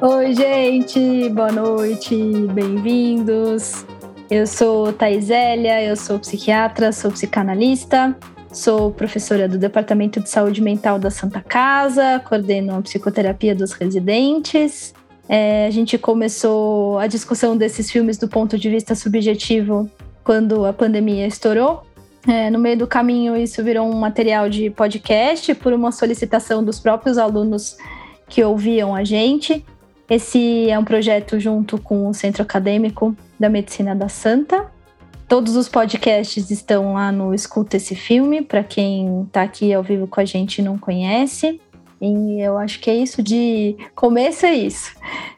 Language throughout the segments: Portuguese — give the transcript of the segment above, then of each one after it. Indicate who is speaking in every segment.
Speaker 1: Oi, gente, boa noite, bem-vindos. Eu sou Thaisélia, eu sou psiquiatra, sou psicanalista, sou professora do Departamento de Saúde Mental da Santa Casa, coordeno a psicoterapia dos residentes. É, a gente começou a discussão desses filmes do ponto de vista subjetivo quando a pandemia estourou. É, no meio do caminho, isso virou um material de podcast por uma solicitação dos próprios alunos que ouviam a gente. Esse é um projeto junto com o Centro Acadêmico da Medicina da Santa. Todos os podcasts estão lá no Escuta esse filme, para quem está aqui ao vivo com a gente e não conhece. E eu acho que é isso de começo é isso.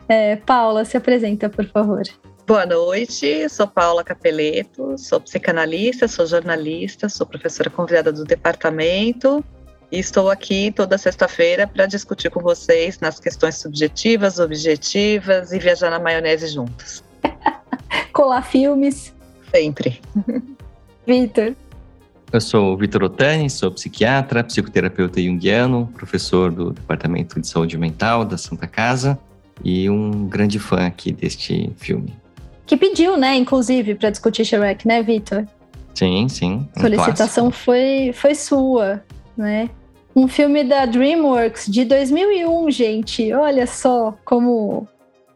Speaker 1: É, Paula, se apresenta, por favor.
Speaker 2: Boa noite, sou Paula Capeleto, sou psicanalista, sou jornalista, sou professora convidada do departamento e estou aqui toda sexta-feira para discutir com vocês nas questões subjetivas, objetivas e viajar na maionese juntos.
Speaker 1: Colar filmes.
Speaker 2: Sempre.
Speaker 1: Vitor.
Speaker 3: Eu sou o Vitor Otani, sou psiquiatra, psicoterapeuta junguiano, professor do Departamento de Saúde Mental da Santa Casa e um grande fã aqui deste filme.
Speaker 1: Que pediu, né, inclusive, para discutir Shrek, né, Vitor?
Speaker 3: Sim, sim.
Speaker 1: Um solicitação foi, foi sua, né? Um filme da DreamWorks de 2001, gente. Olha só como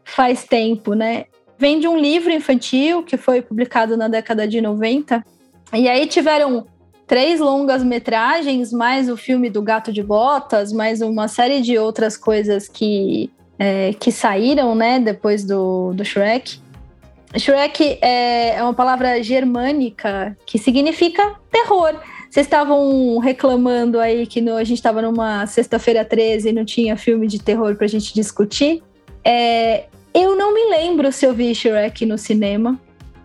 Speaker 1: faz tempo, né? Vem de um livro infantil que foi publicado na década de 90. E aí tiveram três longas metragens, mais o filme do Gato de Botas, mais uma série de outras coisas que, é, que saíram, né, depois do, do Shrek. Shrek é, é uma palavra germânica que significa terror. Vocês estavam reclamando aí que no, a gente estava numa sexta-feira 13 e não tinha filme de terror para a gente discutir. É, eu não me lembro se eu vi Shrek no cinema.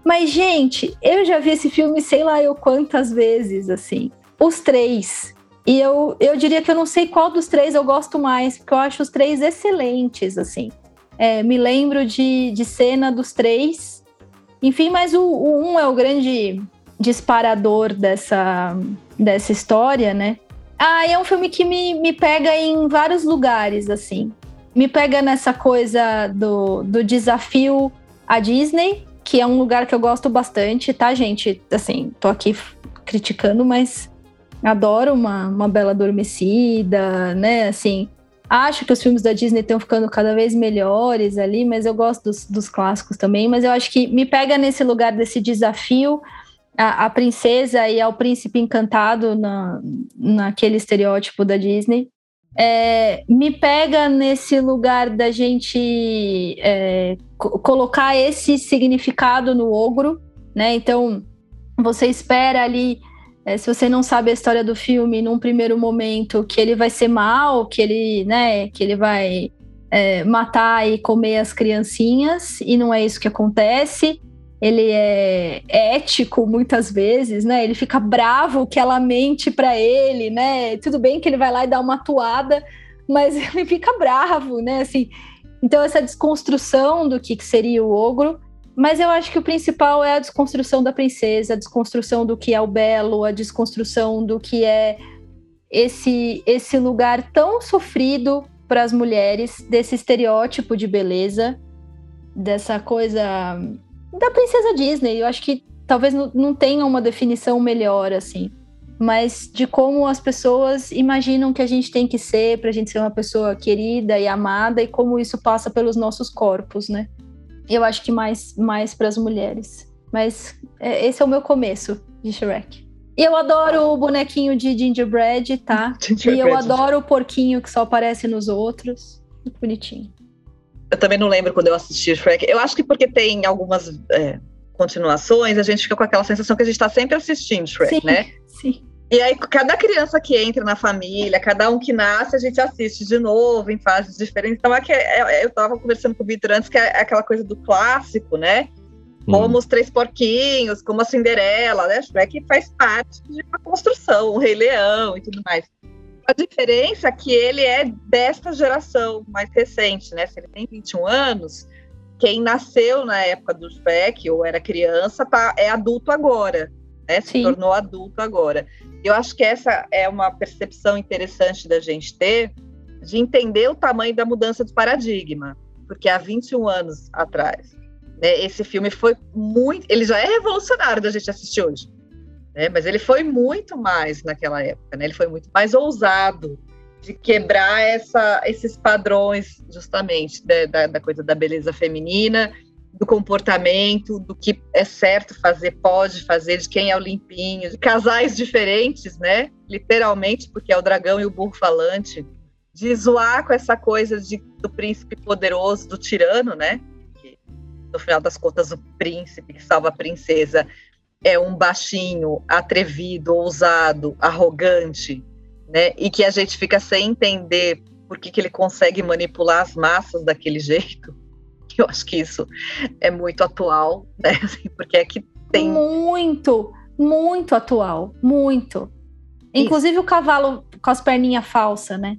Speaker 1: Mas, gente, eu já vi esse filme sei lá eu quantas vezes, assim. Os três. E eu, eu diria que eu não sei qual dos três eu gosto mais, porque eu acho os três excelentes, assim. É, me lembro de, de cena dos três. Enfim, mas o, o um é o grande disparador dessa, dessa história, né? Ah, é um filme que me, me pega em vários lugares, assim. Me pega nessa coisa do, do desafio à Disney, que é um lugar que eu gosto bastante, tá, gente? Assim, tô aqui criticando, mas adoro uma, uma Bela Adormecida, né? Assim, acho que os filmes da Disney estão ficando cada vez melhores ali, mas eu gosto dos, dos clássicos também. Mas eu acho que me pega nesse lugar desse desafio a, a princesa e ao príncipe encantado na, naquele estereótipo da Disney. É, me pega nesse lugar da gente é, colocar esse significado no ogro, né? Então, você espera ali, é, se você não sabe a história do filme, num primeiro momento, que ele vai ser mal, que ele, né, que ele vai é, matar e comer as criancinhas, e não é isso que acontece ele é ético muitas vezes, né? Ele fica bravo que ela mente para ele, né? Tudo bem que ele vai lá e dá uma atuada, mas ele fica bravo, né? Assim, então essa desconstrução do que, que seria o ogro, mas eu acho que o principal é a desconstrução da princesa, a desconstrução do que é o belo, a desconstrução do que é esse esse lugar tão sofrido para as mulheres, desse estereótipo de beleza, dessa coisa da princesa Disney. Eu acho que talvez não, tenha uma definição melhor, assim. Mas de como as pessoas imaginam que a gente tem que ser para a gente ser uma pessoa querida e amada e como isso passa pelos nossos corpos, né? Eu acho que mais, mais para as mulheres. Mas é, esse é o meu começo de Shrek. E eu adoro o bonequinho de gingerbread, tá? Gingerbread. E eu adoro o porquinho que só aparece nos outros. Muito bonitinho.
Speaker 2: Eu também não lembro quando eu assisti Shrek. Eu acho que porque tem algumas é, continuações, a gente fica com aquela sensação que a gente está sempre assistindo Shrek,
Speaker 1: sim,
Speaker 2: né?
Speaker 1: Sim.
Speaker 2: E aí, cada criança que entra na família, cada um que nasce, a gente assiste de novo, em fases diferentes. Então, é que, é, é eu estava conversando com o Vitor antes, que é aquela coisa do clássico, né? Como hum. os Três Porquinhos, como a Cinderela, né? Shrek faz parte de uma construção, o Rei Leão e tudo mais. A diferença é que ele é desta geração mais recente, né? Se ele tem 21 anos, quem nasceu na época do Shrek ou era criança tá, é adulto agora, né? Se Sim. tornou adulto agora. Eu acho que essa é uma percepção interessante da gente ter, de entender o tamanho da mudança de paradigma. porque há 21 anos atrás, né, esse filme foi muito. Ele já é revolucionário da gente assistir hoje. Né, mas ele foi muito mais naquela época, né? Ele foi muito mais ousado de quebrar essa, esses padrões, justamente, da, da, da coisa da beleza feminina, do comportamento, do que é certo fazer, pode fazer, de quem é o limpinho, de casais diferentes, né? Literalmente, porque é o dragão e o burro falante, de zoar com essa coisa de, do príncipe poderoso, do tirano, né? Que, no final das contas, o príncipe que salva a princesa é um baixinho, atrevido, ousado, arrogante, né? E que a gente fica sem entender por que, que ele consegue manipular as massas daquele jeito. Eu acho que isso é muito atual, né? Assim, porque é que tem.
Speaker 1: Muito, muito atual. Muito. Inclusive o cavalo com as perninhas falsas, né?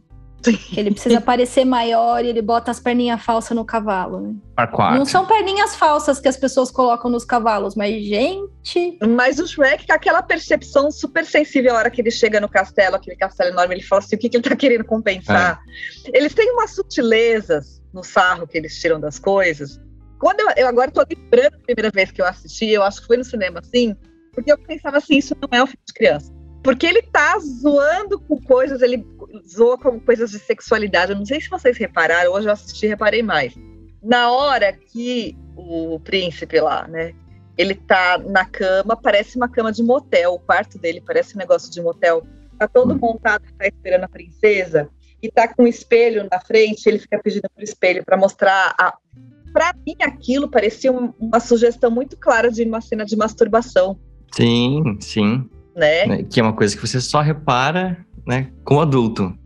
Speaker 1: Ele precisa parecer maior e ele bota as perninhas falsas no cavalo, né?
Speaker 3: Aquático.
Speaker 1: Não são perninhas falsas que as pessoas colocam nos cavalos, mas gente.
Speaker 2: Mas o Shrek com aquela percepção super sensível a hora que ele chega no castelo, aquele castelo enorme, ele fala assim: o que, que ele tá querendo compensar? É. Eles têm umas sutilezas no sarro que eles tiram das coisas. Quando eu, eu agora tô lembrando a primeira vez que eu assisti, eu acho que foi no cinema assim, porque eu pensava assim: isso não é um filme de criança. Porque ele tá zoando com coisas, ele zoa com coisas de sexualidade. Eu não sei se vocês repararam, hoje eu assisti e reparei mais. Na hora que o príncipe lá, né, ele tá na cama, parece uma cama de motel, o quarto dele parece um negócio de motel. Tá todo montado, tá esperando a princesa, e tá com um espelho na frente, ele fica pedindo pro espelho para mostrar a para mim aquilo parecia uma sugestão muito clara de uma cena de masturbação.
Speaker 3: Sim, sim
Speaker 2: né?
Speaker 3: né? Que é uma coisa que você só repara, né, com adulto.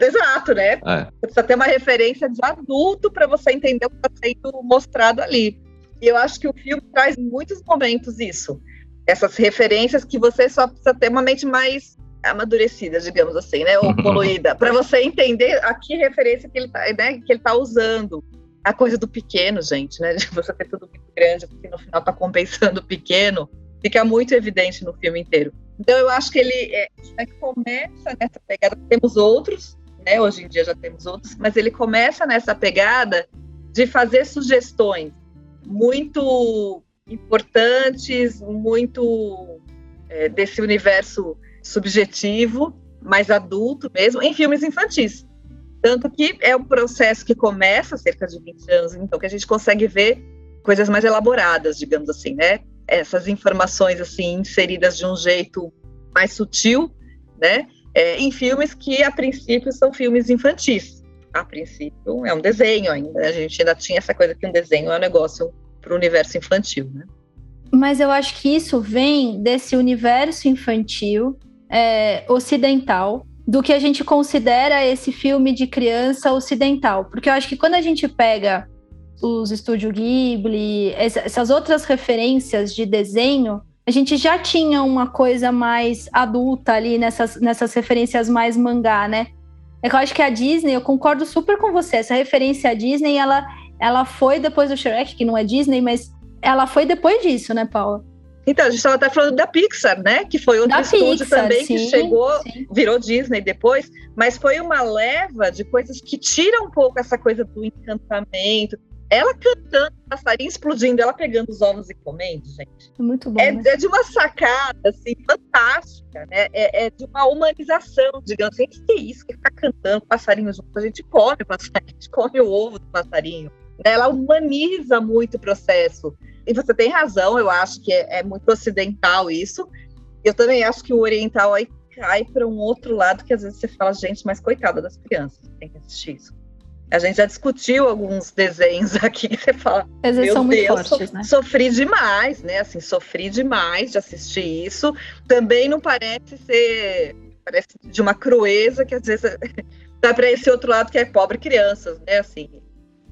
Speaker 2: Exato, né? É. Você precisa ter uma referência de adulto para você entender o que está sendo mostrado ali. E eu acho que o filme traz em muitos momentos isso. Essas referências que você só precisa ter uma mente mais amadurecida, digamos assim, né? Ou poluída, para você entender a que referência que ele está né, que ele tá usando. A coisa do pequeno, gente, né? De você ter tudo muito grande, porque no final tá compensando o pequeno fica muito evidente no filme inteiro. Então eu acho que ele é, é começa nessa pegada, temos outros, né? Hoje em dia já temos outros, mas ele começa nessa pegada de fazer sugestões muito importantes, muito é, desse universo subjetivo, mais adulto mesmo, em filmes infantis. Tanto que é um processo que começa cerca de 20 anos, então que a gente consegue ver coisas mais elaboradas, digamos assim, né? Essas informações assim inseridas de um jeito mais sutil, né? É, em filmes que a princípio são filmes infantis. A princípio é um desenho ainda. A gente ainda tinha essa coisa que um desenho é um negócio para o universo infantil, né?
Speaker 1: Mas eu acho que isso vem desse universo infantil é, ocidental, do que a gente considera esse filme de criança ocidental. Porque eu acho que quando a gente pega os Estúdio Ghibli, essas outras referências de desenho, a gente já tinha uma coisa mais adulta ali nessas, nessas referências mais mangá, né? É que eu acho que a Disney, eu concordo super com você, essa referência à Disney, ela, ela foi depois do Shrek, que não é Disney, mas ela foi depois disso, né, Paula?
Speaker 2: Então, a gente estava até falando da Pixar, né? Que foi outro da estúdio Pixar, também sim, que chegou, sim. virou Disney depois, mas foi uma leva de coisas que tiram um pouco essa coisa do encantamento, ela cantando, passarinho explodindo, ela pegando os ovos e comendo, gente.
Speaker 1: É muito bom.
Speaker 2: É,
Speaker 1: né?
Speaker 2: é de uma sacada, assim, fantástica, né? É, é de uma humanização, digamos assim. Que é isso? Que ficar cantando passarinho junto, a gente come o passarinho, a gente come o ovo do passarinho. Né? Ela humaniza muito o processo. E você tem razão, eu acho que é, é muito ocidental isso. Eu também acho que o oriental aí cai para um outro lado que às vezes você fala, gente, mas coitada das crianças, tem que assistir isso. A gente já discutiu alguns desenhos aqui que você fala.
Speaker 1: Às vezes são muito Deus, fortes,
Speaker 2: so,
Speaker 1: né?
Speaker 2: Sofri demais, né? Assim, sofri demais de assistir isso. Também não parece ser. Parece de uma crueza que às vezes vai para esse outro lado que é pobre crianças, né? Assim.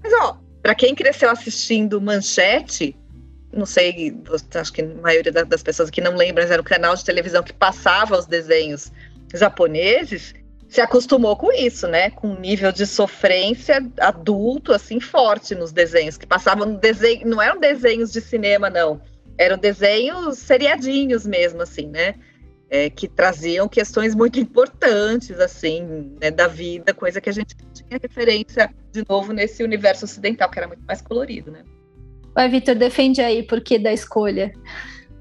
Speaker 2: Mas, ó, para quem cresceu assistindo Manchete, não sei, acho que a maioria das pessoas que não lembram, era um canal de televisão que passava os desenhos japoneses se acostumou com isso, né? Com um nível de sofrência adulto, assim, forte nos desenhos, que passavam no desenho, não eram desenhos de cinema, não. Eram desenhos seriadinhos mesmo, assim, né? é, que traziam questões muito importantes, assim, né, da vida, coisa que a gente tinha referência, de novo, nesse universo ocidental, que era muito mais colorido, né?
Speaker 1: Vai, Vitor, defende aí por que da escolha.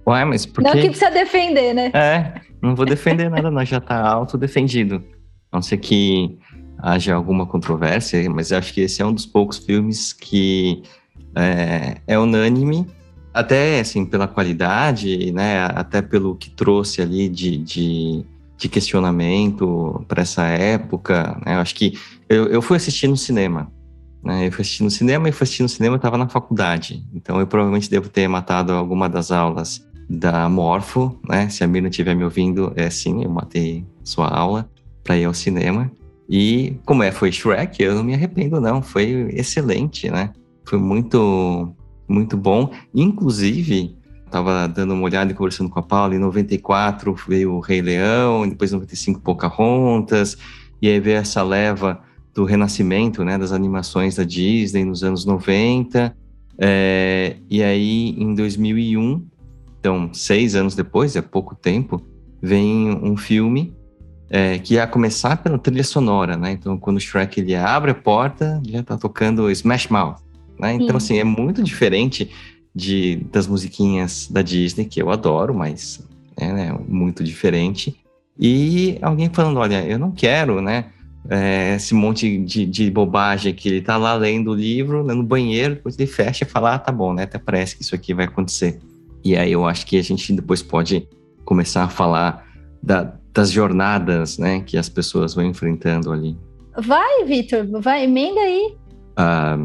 Speaker 3: Ué, mas por
Speaker 1: Não que precisa defender, né?
Speaker 3: É, não vou defender nada, não, já tá autodefendido. A não ser que haja alguma controvérsia, mas acho que esse é um dos poucos filmes que é, é unânime até assim pela qualidade, né? Até pelo que trouxe ali de, de, de questionamento para essa época. Né? Eu acho que eu, eu fui assistir no cinema. Né? Eu fui assistir no cinema e fui assistir no cinema, eu estava na faculdade. Então eu provavelmente devo ter matado alguma das aulas da Morfo, né? Se a Mirna estiver me ouvindo, é sim, eu matei sua aula para ir ao cinema. E como é, foi Shrek, eu não me arrependo não, foi excelente, né? Foi muito muito bom. Inclusive, estava dando uma olhada e conversando com a Paula, em 94 veio o Rei Leão, depois em 95 Pocahontas, e aí veio essa leva do renascimento, né, das animações da Disney nos anos 90, é, e aí em 2001, então seis anos depois, é pouco tempo, vem um filme é, que ia começar pela trilha sonora, né, então quando o Shrek ele abre a porta, já tá tocando Smash Mouth, né? Então, assim, é muito diferente de, das musiquinhas da Disney, que eu adoro, mas é né, muito diferente. E alguém falando, olha, eu não quero, né? É, esse monte de, de, bobagem que ele tá lá lendo o livro, né, no banheiro, depois ele fecha e fala, ah, tá bom, né? Até parece que isso aqui vai acontecer. E aí eu acho que a gente depois pode começar a falar da, das jornadas, né, que as pessoas vão enfrentando ali.
Speaker 1: Vai, Vitor, vai, emenda aí.
Speaker 3: Ah,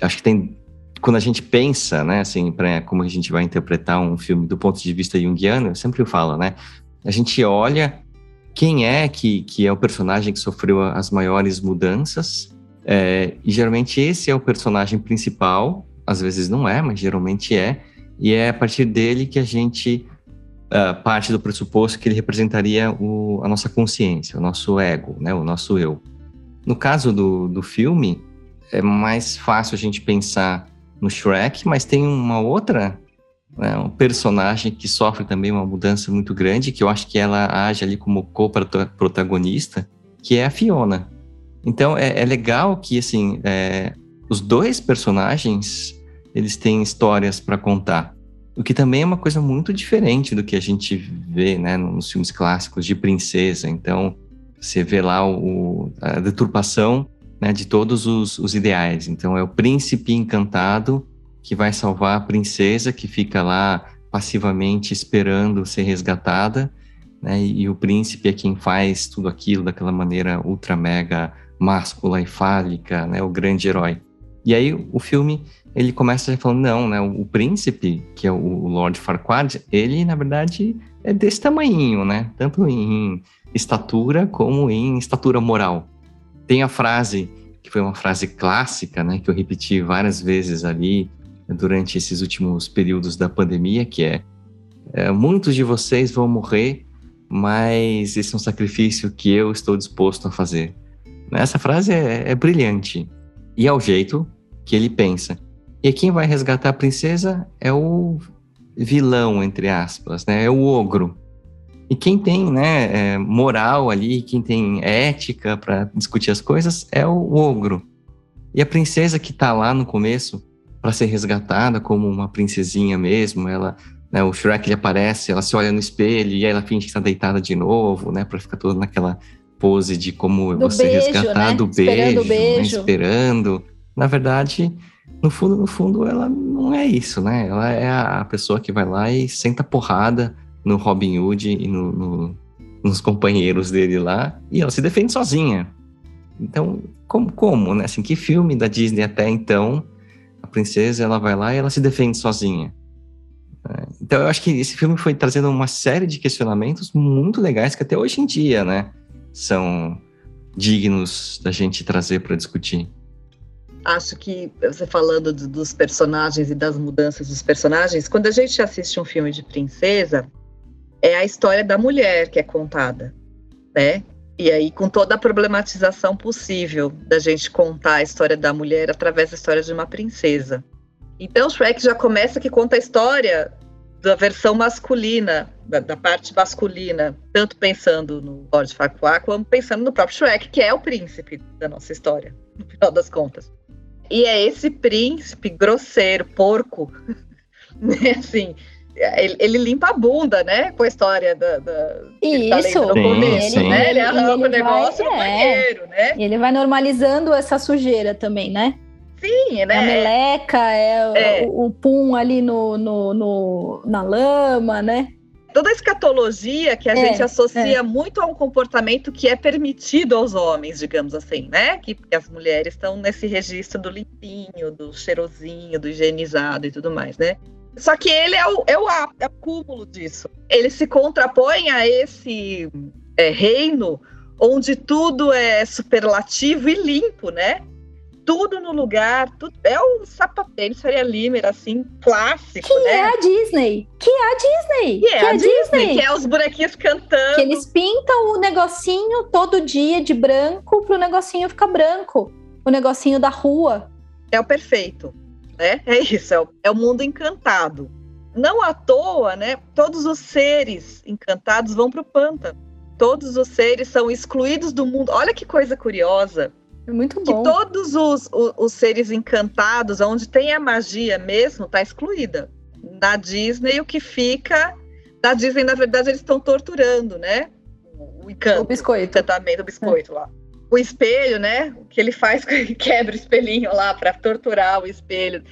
Speaker 3: acho que tem quando a gente pensa, né, assim, para como a gente vai interpretar um filme do ponto de vista junguiano, eu sempre falo, né, a gente olha quem é que, que é o personagem que sofreu as maiores mudanças, é, e geralmente esse é o personagem principal, às vezes não é, mas geralmente é, e é a partir dele que a gente uh, parte do pressuposto que ele representaria o, a nossa consciência, o nosso ego, né, o nosso eu. No caso do, do filme, é mais fácil a gente pensar no Shrek, mas tem uma outra né, um personagem que sofre também uma mudança muito grande, que eu acho que ela age ali como co-protagonista, que é a Fiona. Então é, é legal que assim é, os dois personagens eles têm histórias para contar, o que também é uma coisa muito diferente do que a gente vê né, nos filmes clássicos de princesa. Então você vê lá o, a deturpação né, de todos os, os ideais. Então, é o príncipe encantado que vai salvar a princesa que fica lá passivamente esperando ser resgatada, né, e, o príncipe é quem faz tudo aquilo daquela maneira ultra mega máscula e fálica, né, o grande herói. E aí o filme ele começa falando não, né, o, príncipe que é o, Lord Farquaad, ele na verdade é desse tamanho, né, tanto em estatura como em estatura moral. Tem a frase, que foi uma frase clássica, né, que eu repeti várias vezes ali durante esses últimos períodos da pandemia, que é, é muitos de vocês vão morrer, mas esse é um sacrifício que eu estou disposto a fazer. Essa frase é, é brilhante e é o jeito que ele pensa. E quem vai resgatar a princesa é o vilão, entre aspas, né? É o ogro. E quem tem né, é, moral ali, quem tem ética para discutir as coisas é o ogro. E a princesa que está lá no começo para ser resgatada como uma princesinha mesmo, ela, né, o Shrek ele aparece, ela se olha no espelho e aí ela finge que está deitada de novo, né, para ficar toda naquela pose de como do você beijo, resgatar né? do beijo, esperando, beijo. Né, esperando. Na verdade, no fundo, no fundo, ela não é isso, né? Ela é a pessoa que vai lá e senta porrada no Robin Hood e no, no, nos companheiros dele lá, e ela se defende sozinha. Então, como, como, né? Assim, que filme da Disney até então, a princesa, ela vai lá e ela se defende sozinha. É, então, eu acho que esse filme foi trazendo uma série de questionamentos muito legais que até hoje em dia, né, são dignos da gente trazer para discutir.
Speaker 2: Acho que você falando dos personagens e das mudanças dos personagens, quando a gente assiste um filme de princesa, é a história da mulher que é contada, né? E aí, com toda a problematização possível da gente contar a história da mulher através da história de uma princesa. Então, Shrek já começa que conta a história da versão masculina, da, da, parte masculina, tanto pensando no Lord Farquaad, como pensando no próprio Shrek, que é o príncipe da nossa história, no final das contas. E é esse príncipe grosseiro, porco, né, assim, ele, ele, limpa a bunda, né? Com a história da. da
Speaker 1: Isso,
Speaker 2: tá no começo, ele, né? Ele arranca o negócio vai, no é, banheiro, né?
Speaker 1: Ele vai normalizando essa sujeira também, né?
Speaker 2: Sim, né?
Speaker 1: A meleca, é, é. O, o, pum ali no, no, no, na lama, né?
Speaker 2: Toda a escatologia que a é, gente associa é. muito a um comportamento que é permitido aos homens, digamos assim, né? Que, que as mulheres estão nesse registro do limpinho, do cheirosinho, do higienizado e tudo mais, né? Só que ele é o, é o, é o cúmulo disso. Ele se contrapõe a esse é, reino onde tudo é superlativo e limpo, né? Tudo no lugar, tudo, é o sapatênis Faria Limer, assim, clássico,
Speaker 1: que
Speaker 2: né?
Speaker 1: é a Disney, que é a Disney,
Speaker 2: que é que a, é a Disney, Disney, que é os bonequinhos cantando.
Speaker 1: Que eles pintam o negocinho todo dia de branco pro negocinho ficar branco, o negocinho da rua.
Speaker 2: É o perfeito né? É isso, é o, é o mundo encantado. Não à toa, né? Todos os seres encantados vão para o pântano. Todos os seres são excluídos do mundo. Olha que coisa curiosa.
Speaker 1: É muito
Speaker 2: bom. Que todos os, os, os seres encantados, onde tem a magia mesmo, está excluída. Na Disney, o que fica. Na Disney, na verdade, eles estão torturando, né?
Speaker 1: O encanto. O biscoito.
Speaker 2: O encantamento do biscoito é. lá o espelho, né? O que ele faz, quebra o espelhinho lá para torturar o espelho.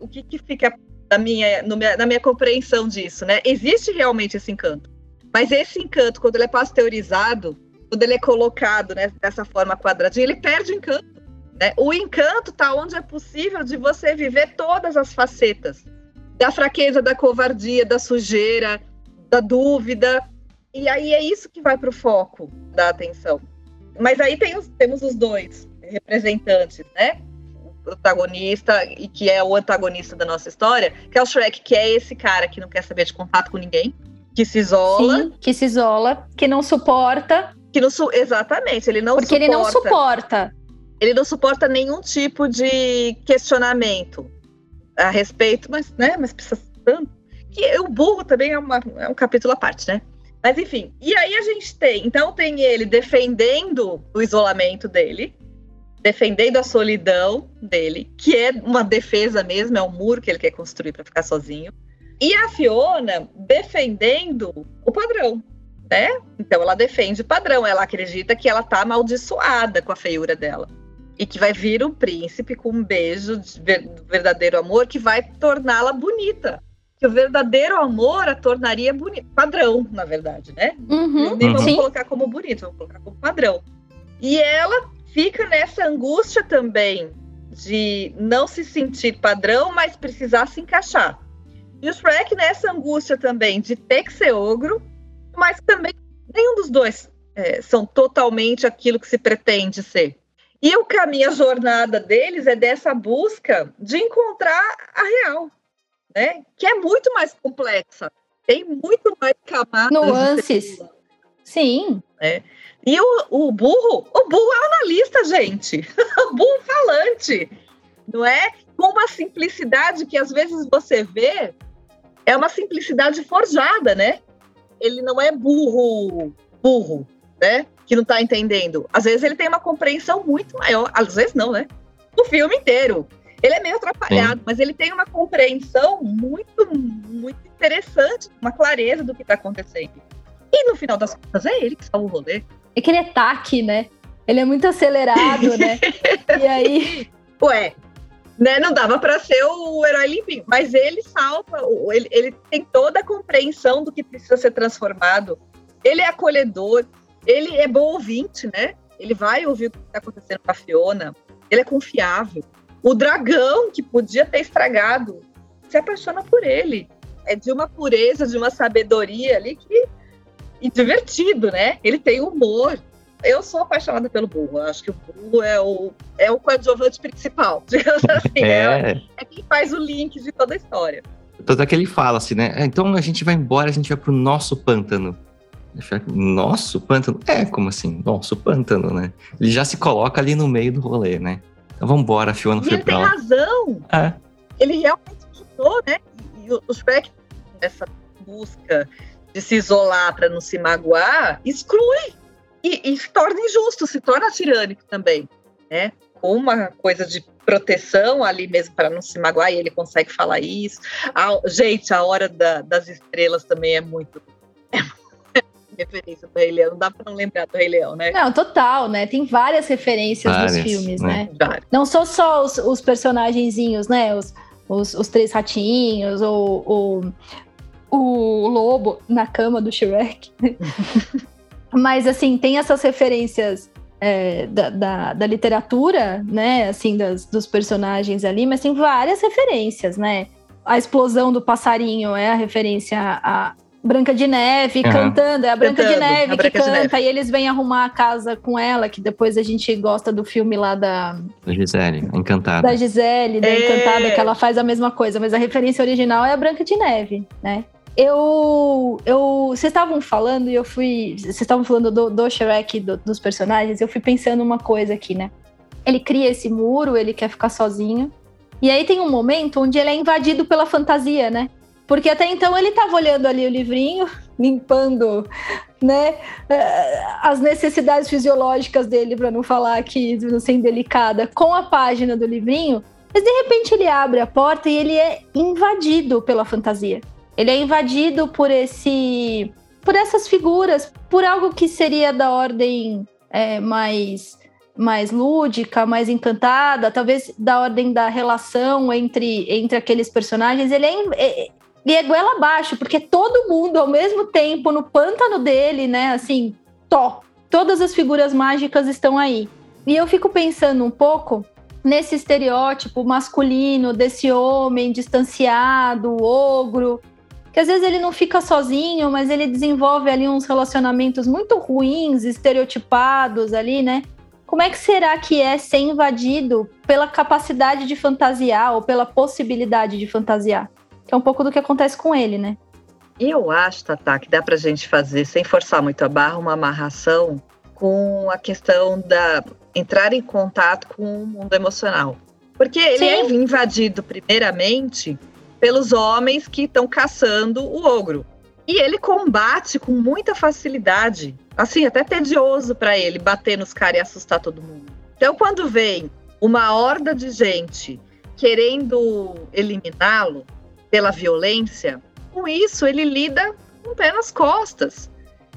Speaker 2: O que, que fica na minha, minha, na minha compreensão disso, né? Existe realmente esse encanto. Mas esse encanto, quando ele é pasteurizado, quando ele é colocado né, dessa forma quadradinha, ele perde o encanto. Né? O encanto está onde é possível de você viver todas as facetas da fraqueza, da covardia, da sujeira, da dúvida. E aí é isso que vai para o foco da atenção. Mas aí tem os, temos os dois representantes, né? O protagonista e que é o antagonista da nossa história, que é o Shrek, que é esse cara que não quer saber de contato com ninguém, que se isola. Sim,
Speaker 1: que se isola, que não suporta.
Speaker 2: Que não exatamente, ele não
Speaker 1: Porque
Speaker 2: suporta.
Speaker 1: ele não suporta.
Speaker 2: Ele não suporta nenhum tipo de questionamento a respeito, mas, né, mas precisa tanto. Que o burro também é, uma, é um capítulo à parte, né? Mas enfim, e aí a gente tem, então tem ele defendendo o isolamento dele, defendendo a solidão dele, que é uma defesa mesmo, é um muro que ele quer construir para ficar sozinho. E a Fiona defendendo o padrão, né? Então ela defende o padrão, ela acredita que ela tá amaldiçoada com a feiura dela. E que vai vir um príncipe com um beijo de verdadeiro amor que vai torná-la bonita que o verdadeiro amor a tornaria bonito. Padrão, na verdade, né?
Speaker 1: Uhum,
Speaker 2: Nem vamos
Speaker 1: sim.
Speaker 2: colocar como bonito, vamos colocar como padrão. E ela fica nessa angústia também de não se sentir padrão, mas precisar se encaixar. E o Shrek nessa angústia também de ter que ser ogro, mas também nenhum dos dois é, são totalmente aquilo que se pretende ser. E o caminho, a jornada deles é dessa busca de encontrar a real, né? Que é muito mais complexa, tem muito mais camadas.
Speaker 1: Nuances. Sim.
Speaker 2: Né? E o, o burro, o burro é analista, gente. o burro falante, não é? Com uma simplicidade que às vezes você vê, é uma simplicidade forjada, né? Ele não é burro, burro, né? Que não está entendendo. Às vezes ele tem uma compreensão muito maior, às vezes não, né? O filme inteiro. Ele é meio atrapalhado, Sim. mas ele tem uma compreensão muito, muito interessante, uma clareza do que está acontecendo. E no final das contas, é ele que salva o rolê.
Speaker 1: É que ele é taque, né? Ele é muito acelerado, né? e aí.
Speaker 2: Ué, né? Não dava para ser o herói limpinho, mas ele salva, ele, ele tem toda a compreensão do que precisa ser transformado. Ele é acolhedor, ele é bom ouvinte, né? Ele vai ouvir o que está acontecendo com a Fiona, ele é confiável. O dragão, que podia ter estragado, se apaixona por ele. É de uma pureza, de uma sabedoria ali que. E divertido, né? Ele tem humor. Eu sou apaixonada pelo burro. Eu acho que o burro é o, é o coadjuvante principal, digamos assim. É. é, é quem faz o link de toda a história.
Speaker 3: Tanto é que ele fala assim, né? É, então a gente vai embora, a gente vai pro nosso pântano. Nosso pântano? É, como assim? Nosso pântano, né? Ele já se coloca ali no meio do rolê, né? Então vamos embora, a Fiona
Speaker 2: e foi
Speaker 3: ele tem
Speaker 2: razão.
Speaker 3: É.
Speaker 2: Ele realmente ajudou, né? E o, o Shrek essa busca de se isolar para não se magoar, exclui e, e se torna injusto, se torna tirânico também, né? Com uma coisa de proteção ali mesmo para não se magoar, e ele consegue falar isso. A, gente, a hora da, das estrelas também é muito. É referência do Rei Leão, não dá para não lembrar do Rei Leão, né?
Speaker 1: Não, total, né? Tem várias referências várias, nos filmes, né? né? Não são só os, os personagenzinhos, né? Os, os, os três ratinhos, ou, o lobo na cama do Shrek. Mas, assim, tem essas referências é, da, da, da, literatura, né? Assim, das, dos personagens ali, mas tem várias referências, né? A explosão do passarinho é a referência a, Branca de Neve uhum. cantando, é a Branca cantando, de Neve que canta, neve. e eles vêm arrumar a casa com ela, que depois a gente gosta do filme lá da.
Speaker 3: Da Gisele, Encantada.
Speaker 1: Da Gisele, da Encantada, que ela faz a mesma coisa, mas a referência original é a Branca de Neve, né? Eu. eu vocês estavam falando e eu fui. Vocês estavam falando do, do Shrek, do, dos personagens, eu fui pensando uma coisa aqui, né? Ele cria esse muro, ele quer ficar sozinho. E aí tem um momento onde ele é invadido pela fantasia, né? Porque até então ele estava olhando ali o livrinho, limpando né, eh, as necessidades fisiológicas dele, para não falar aqui, não ser indelicada, com a página do livrinho. Mas de repente ele abre a porta e ele é invadido pela fantasia. Ele é invadido por esse, por essas figuras, por algo que seria da ordem é, mais mais lúdica, mais encantada, talvez da ordem da relação entre, entre aqueles personagens. Ele é, é é goela abaixo, porque todo mundo ao mesmo tempo no pântano dele, né? Assim, tó. Todas as figuras mágicas estão aí. E eu fico pensando um pouco nesse estereótipo masculino desse homem distanciado, ogro, que às vezes ele não fica sozinho, mas ele desenvolve ali uns relacionamentos muito ruins, estereotipados ali, né? Como é que será que é ser invadido pela capacidade de fantasiar ou pela possibilidade de fantasiar? Que é um pouco do que acontece com ele, né?
Speaker 2: Eu acho, Tata, que dá pra gente fazer, sem forçar muito a barra, uma amarração com a questão da entrar em contato com o mundo emocional. Porque ele Sim. é invadido, primeiramente, pelos homens que estão caçando o ogro. E ele combate com muita facilidade. Assim, até tedioso para ele bater nos caras e assustar todo mundo. Então, quando vem uma horda de gente querendo eliminá-lo, pela violência, com isso ele lida com o pé nas costas.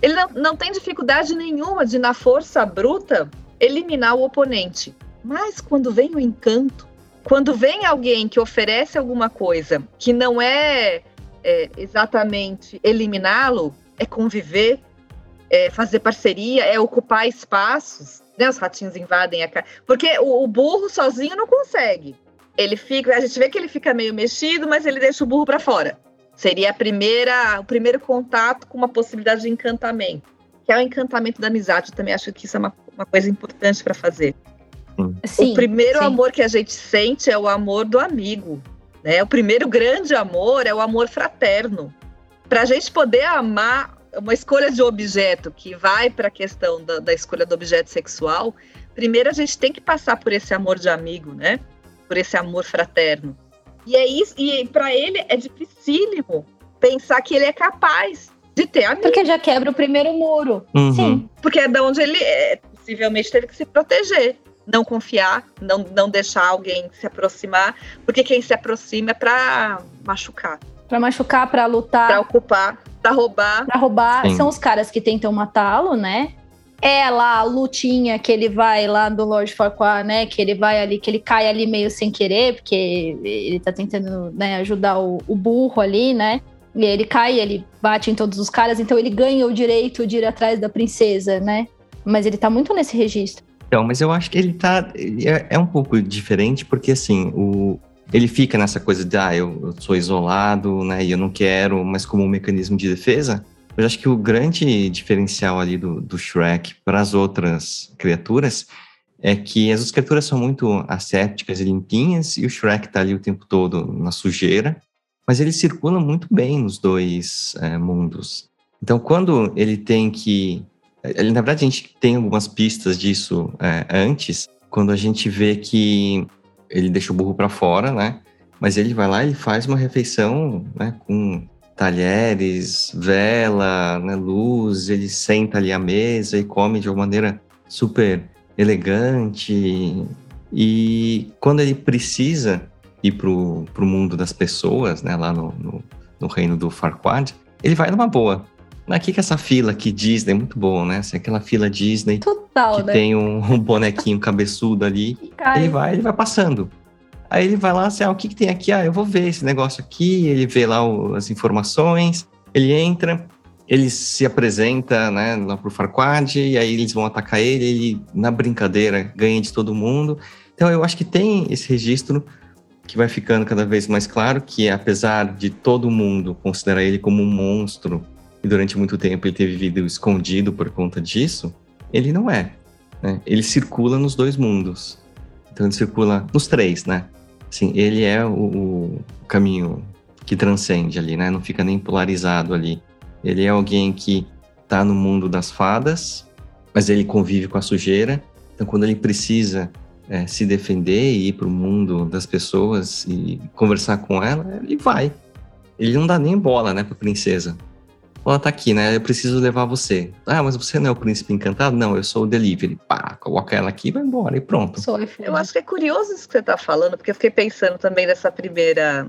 Speaker 2: Ele não, não tem dificuldade nenhuma de, na força bruta, eliminar o oponente. Mas quando vem o encanto, quando vem alguém que oferece alguma coisa que não é, é exatamente eliminá-lo, é conviver, é fazer parceria, é ocupar espaços, né? Os ratinhos invadem a casa. Porque o, o burro sozinho não consegue ele fica, a gente vê que ele fica meio mexido, mas ele deixa o burro para fora. Seria a primeira, o primeiro contato com uma possibilidade de encantamento, que é o encantamento da amizade. Eu também acho que isso é uma, uma coisa importante para fazer. Sim, o primeiro sim. amor que a gente sente é o amor do amigo, né? O primeiro grande amor é o amor fraterno. Para a gente poder amar uma escolha de objeto que vai para a questão da, da escolha do objeto sexual, primeiro a gente tem que passar por esse amor de amigo, né? por esse amor fraterno. E é isso, e para ele é dificílimo pensar que ele é capaz de ter amigos.
Speaker 1: Porque já quebra o primeiro muro.
Speaker 3: Uhum.
Speaker 1: Sim.
Speaker 2: Porque é da onde ele é, possivelmente teve que se proteger. Não confiar, não, não deixar alguém se aproximar, porque quem se aproxima é para machucar.
Speaker 1: Para machucar, para lutar.
Speaker 2: Para ocupar, para roubar.
Speaker 1: Para roubar. Sim. São os caras que tentam matá-lo, né? é lá a lutinha que ele vai lá do Lord Farquaad, né? Que ele vai ali, que ele cai ali meio sem querer, porque ele tá tentando né, ajudar o, o burro ali, né? E ele cai, ele bate em todos os caras, então ele ganha o direito de ir atrás da princesa, né? Mas ele tá muito nesse registro.
Speaker 3: Então, mas eu acho que ele tá. Ele é, é, um pouco diferente, porque assim, o, ele fica nessa coisa de, ah, eu, eu sou isolado, né? E eu não quero, mas como um mecanismo de defesa. Eu acho que o grande diferencial ali do, do Shrek para as outras criaturas é que as outras criaturas são muito assépticas e limpinhas e o Shrek está ali o tempo todo na sujeira, mas ele circula muito bem nos dois é, mundos. Então, quando ele tem que. Na verdade, a gente tem algumas pistas disso é, antes, quando a gente vê que ele deixa o burro para fora, né? Mas ele vai lá e faz uma refeição né, com talheres, vela, né, luz, ele senta ali à mesa e come de uma maneira super elegante. E quando ele precisa ir para o mundo das pessoas, né, lá no, no, no, reino do Farquaad, ele vai numa boa. Aqui que essa fila aqui Disney é muito boa, né? Assim, aquela fila Disney
Speaker 1: Total,
Speaker 3: que
Speaker 1: né?
Speaker 3: tem um, um bonequinho cabeçudo ali, ele vai, ele vai passando. Aí ele vai lá assim, ah, o que, que tem aqui? Ah, eu vou ver esse negócio aqui. Ele vê lá o, as informações, ele entra, ele se apresenta, né, lá pro Farquad, e aí eles vão atacar ele, ele, na brincadeira, ganha de todo mundo. Então eu acho que tem esse registro que vai ficando cada vez mais claro que apesar de todo mundo considerar ele como um monstro e durante muito tempo ele ter vivido escondido por conta disso, ele não é. Né? Ele circula nos dois mundos. Então ele circula nos três, né? Assim, ele é o, o caminho que transcende ali, né? Não fica nem polarizado ali. Ele é alguém que está no mundo das fadas, mas ele convive com a sujeira. Então, quando ele precisa é, se defender e ir para o mundo das pessoas e conversar com ela, ele vai. Ele não dá nem bola, né, para princesa ela tá aqui, né? Eu preciso levar você. Ah, mas você não é o príncipe encantado? Não, eu sou o delivery. Pá, coloca ela aqui e vai embora e pronto.
Speaker 2: Eu acho que é curioso isso que você tá falando, porque eu fiquei pensando também nessa primeira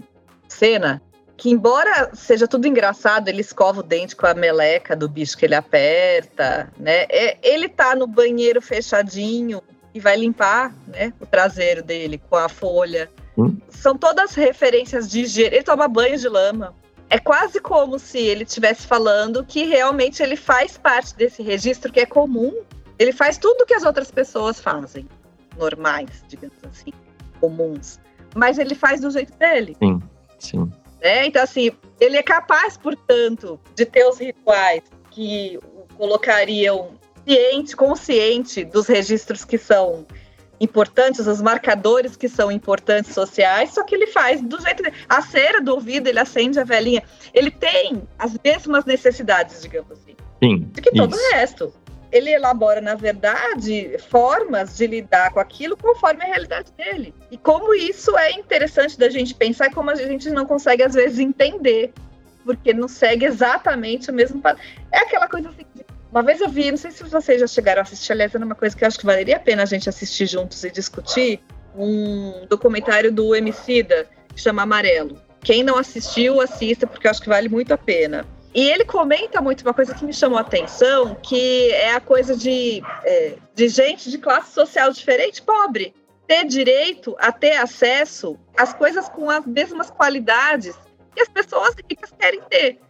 Speaker 2: cena, que embora seja tudo engraçado, ele escova o dente com a meleca do bicho que ele aperta, né? É, ele tá no banheiro fechadinho e vai limpar, né, o traseiro dele com a folha. Hum? São todas referências de higiene. Ele toma banho de lama é quase como se ele estivesse falando que realmente ele faz parte desse registro que é comum. Ele faz tudo que as outras pessoas fazem, normais, digamos assim, comuns. Mas ele faz do jeito dele.
Speaker 3: Sim, sim.
Speaker 2: É, então, assim, ele é capaz, portanto, de ter os rituais que o colocariam ciente, consciente dos registros que são importantes, os marcadores que são importantes sociais, só que ele faz do jeito dele. A cera do ouvido, ele acende a velhinha. Ele tem as mesmas necessidades, digamos assim.
Speaker 3: Sim.
Speaker 2: Do que todo isso. o resto. Ele elabora, na verdade, formas de lidar com aquilo conforme a realidade dele. E como isso é interessante da gente pensar como a gente não consegue, às vezes, entender. Porque não segue exatamente o mesmo. É aquela coisa assim, uma vez eu vi, não sei se vocês já chegaram a assistir, aliás, era uma coisa que eu acho que valeria a pena a gente assistir juntos e discutir, um documentário do Emicida, que chama Amarelo. Quem não assistiu, assista, porque eu acho que vale muito a pena. E ele comenta muito uma coisa que me chamou a atenção, que é a coisa de, é, de gente de classe social diferente, pobre, ter direito a ter acesso às coisas com as mesmas qualidades que as pessoas ricas querem ter.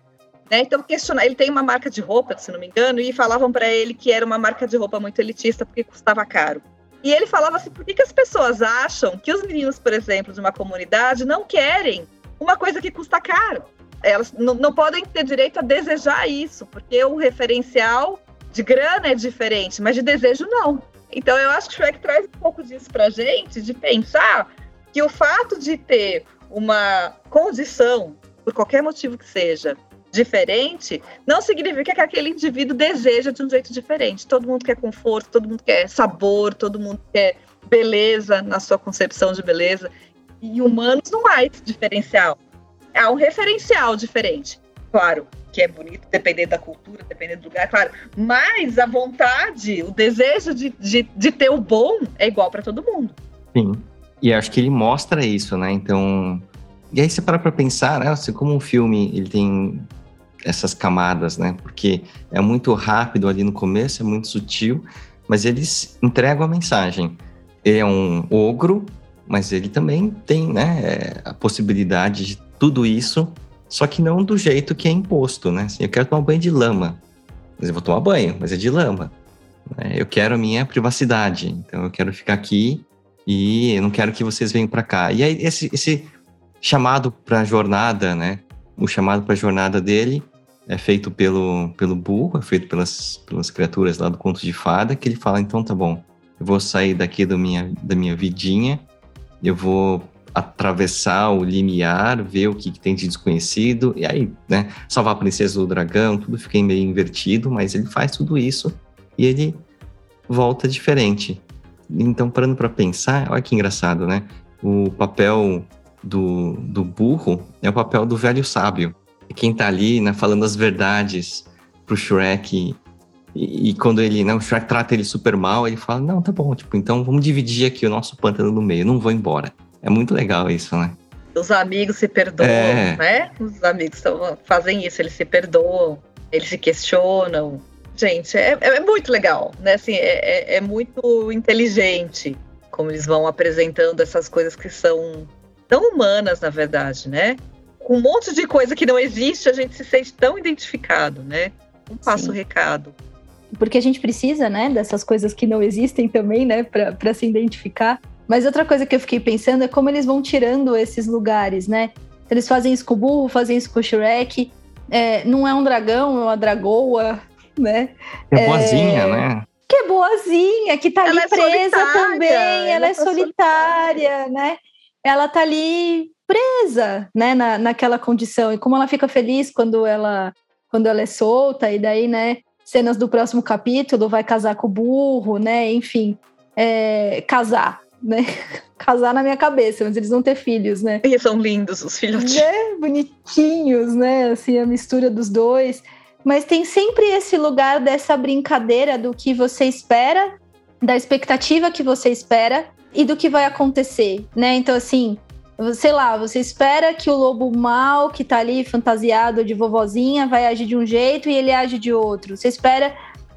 Speaker 2: Né? Então, questionar, ele tem uma marca de roupa, se não me engano, e falavam para ele que era uma marca de roupa muito elitista porque custava caro. E ele falava assim: por que, que as pessoas acham que os meninos, por exemplo, de uma comunidade não querem uma coisa que custa caro? Elas não, podem ter direito a desejar isso, porque o referencial de grana é diferente, mas de desejo não. Então eu acho que o Shrek traz um pouco disso pra gente, de pensar que o fato de ter uma condição, por qualquer motivo que seja, diferente, não significa que aquele indivíduo deseja de um jeito diferente. Todo mundo quer conforto, todo mundo quer sabor, todo mundo quer beleza na sua concepção de beleza. E humanos não há esse diferencial. Há um referencial diferente. Claro, que é bonito, dependendo da cultura, dependendo do lugar, claro. Mas a vontade, o desejo de, de, de ter o bom é igual para todo mundo.
Speaker 3: Sim. E acho que ele mostra isso, né? Então. E aí você para pra pensar, né? Assim, como um filme ele tem essas camadas, né? Porque é muito rápido ali no começo, é muito sutil, mas eles entregam a mensagem. Ele é um ogro, mas ele também tem, né, a possibilidade de tudo isso, só que não do jeito que é imposto, né? Assim, eu quero tomar banho de lama, mas eu vou tomar banho, mas é de lama. Né? Eu quero a minha privacidade, então eu quero ficar aqui e eu não quero que vocês venham para cá. E aí esse, esse chamado para a jornada, né? O chamado para a jornada dele é feito pelo, pelo burro, é feito pelas, pelas criaturas lá do conto de fada, que ele fala, então tá bom, eu vou sair daqui da minha, da minha vidinha, eu vou atravessar o limiar, ver o que, que, tem de desconhecido, e aí, né, salvar a princesa do dragão, tudo fica meio invertido, mas ele faz tudo isso e ele volta diferente. Então, parando para pensar, olha que engraçado, né? O papel do, do burro é o papel do velho sábio. quem tá ali, né, falando as verdades pro Shrek. E, e, quando ele, né, o Shrek trata ele super mal, ele fala: Não, tá bom, tipo, então vamos dividir aqui o nosso pântano no meio, não vou embora. É muito legal isso, né?
Speaker 2: Os amigos se perdoam, é. né? Os amigos tão, fazem isso, eles se perdoam, eles se questionam. Gente, é, é muito legal, né? Assim, é, é, é muito inteligente como eles vão apresentando essas coisas que são tão humanas, na verdade, né? Com um monte de coisa que não existe, a gente se sente tão identificado, né? Um passo recado.
Speaker 1: Porque a gente precisa, né, dessas coisas que não existem também, né, para se identificar. Mas outra coisa que eu fiquei pensando é como eles vão tirando esses lugares, né? Eles fazem isso com o burro, fazem isso com o Shrek. É, não é um dragão, é uma dragoa, né?
Speaker 3: É boazinha, é... né?
Speaker 1: Que é boazinha, que tá ela ali é presa também, ela, ela é tá solitária, solitária, né? Ela tá ali presa, né, na, naquela condição. E como ela fica feliz quando ela quando ela é solta, e daí, né, cenas do próximo capítulo, vai casar com o burro, né, enfim, é, casar, né? Casar na minha cabeça, mas eles vão ter filhos, né?
Speaker 2: E são lindos os filhotes.
Speaker 1: Né? Bonitinhos, né? Assim, a mistura dos dois. Mas tem sempre esse lugar dessa brincadeira do que você espera, da expectativa que você espera e do que vai acontecer, né? Então, assim, sei lá, você espera que o lobo mal que tá ali fantasiado de vovozinha vai agir de um jeito e ele age de outro. Você espera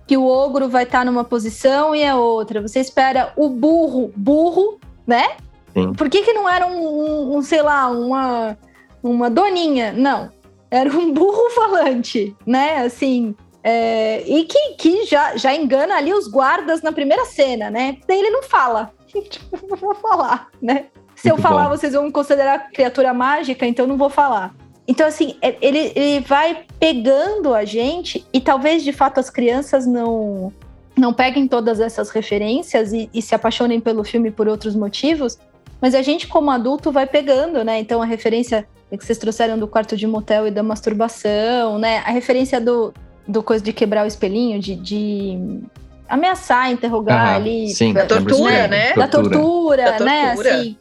Speaker 1: que o ogro vai estar tá numa posição e é outra. Você espera o burro, burro, né? Sim. Por que, que não era um, um, um, sei lá, uma, uma doninha? Não. Era um burro falante, né? Assim. É, e que, que já, já engana ali os guardas na primeira cena, né? Daí ele não fala. Tipo, não vou falar, né? Se Muito eu falar, bom. vocês vão me considerar criatura mágica, então não vou falar. Então, assim, é, ele, ele vai pegando a gente, e talvez de fato as crianças não, não peguem todas essas referências e, e, se apaixonem pelo filme por outros motivos, mas a gente, como adulto, vai pegando, né? Então, a referência que vocês trouxeram do quarto de motel e da masturbação, né? A referência do, do coisa de quebrar o espelhinho, de, de ameaçar, interrogar uhum, ali.
Speaker 3: Sim, da
Speaker 2: tortura, né?
Speaker 1: Da tortura, da tortura, né? Assim,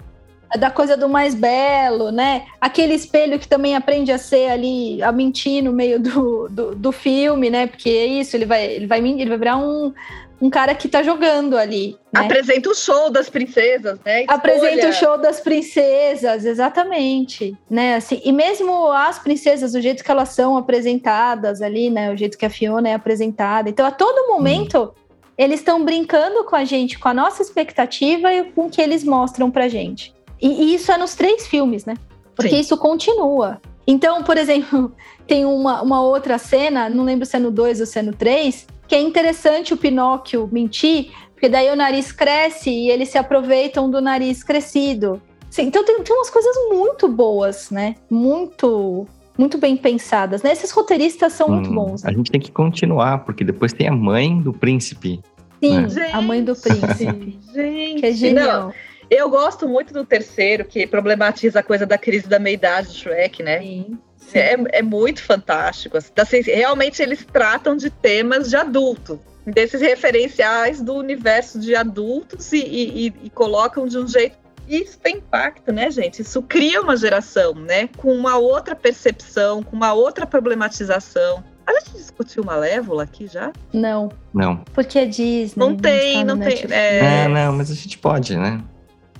Speaker 1: da coisa do mais belo, né? Aquele espelho que também aprende a ser ali, a mentir no meio do, do, do filme, né? Porque é isso, ele vai, ele vai, ele vai virar um, um cara que tá jogando ali.
Speaker 2: Né? Apresenta o show das princesas, né?
Speaker 1: Escolha. Apresenta o show das princesas, exatamente, né? Assim, e mesmo as princesas, o jeito que elas são apresentadas ali, né? O jeito que a Fiona é apresentada. Então, a todo momento, hum. Eles estão brincando com a gente, com a nossa expectativa e com o que eles mostram pra gente. E, e isso é nos três filmes, né? Porque Sim. isso continua. Então, por exemplo, tem uma, uma outra cena, não lembro se é no 2 ou se é no 3, que é interessante o Pinóquio mentir, porque daí o nariz cresce e eles se aproveitam do nariz crescido. Sim, então tem, tem umas coisas muito boas, né? Muito muito bem pensadas, né? Esses roteiristas são hum, muito bons.
Speaker 3: Né? A gente tem que continuar, porque depois tem a mãe do príncipe.
Speaker 1: Sim, né? a mãe do príncipe.
Speaker 2: gente,
Speaker 1: que é genial.
Speaker 2: Não. Eu gosto muito do terceiro, que problematiza a coisa da crise da meia-idade do Shrek, né? Sim. É, é, muito fantástico. Assim, assim, realmente eles tratam de temas de adultos, desses referenciais do universo de adultos e, e, e colocam de um jeito. Isso tem impacto, né, gente? Isso cria uma geração, né? Com uma outra percepção, com uma outra problematização. A gente discutiu Malévola aqui já?
Speaker 1: Não.
Speaker 3: Não.
Speaker 1: Porque é Disney.
Speaker 2: Não tem, não, tá não tem.
Speaker 3: É... é... não, mas a gente pode, né?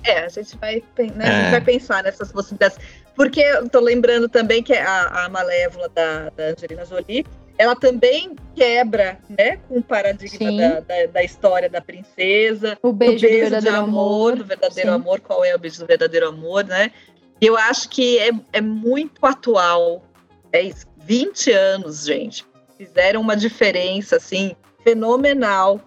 Speaker 2: É, a gente vai, né, é. a gente vai pensar nessas possibilidades. Porque eu tô lembrando também que a, a Malévola da, da Angelina Jolie, ela também quebra né, com o paradigma da, da, da, história da princesa.
Speaker 1: O beijo, beijo do verdadeiro
Speaker 2: amor,
Speaker 1: amor.
Speaker 2: Do verdadeiro Sim. amor, qual é o beijo do verdadeiro amor, né? Eu acho que é, é muito atual. É isso, 20 anos, gente. Fizeram uma diferença, assim, fenomenal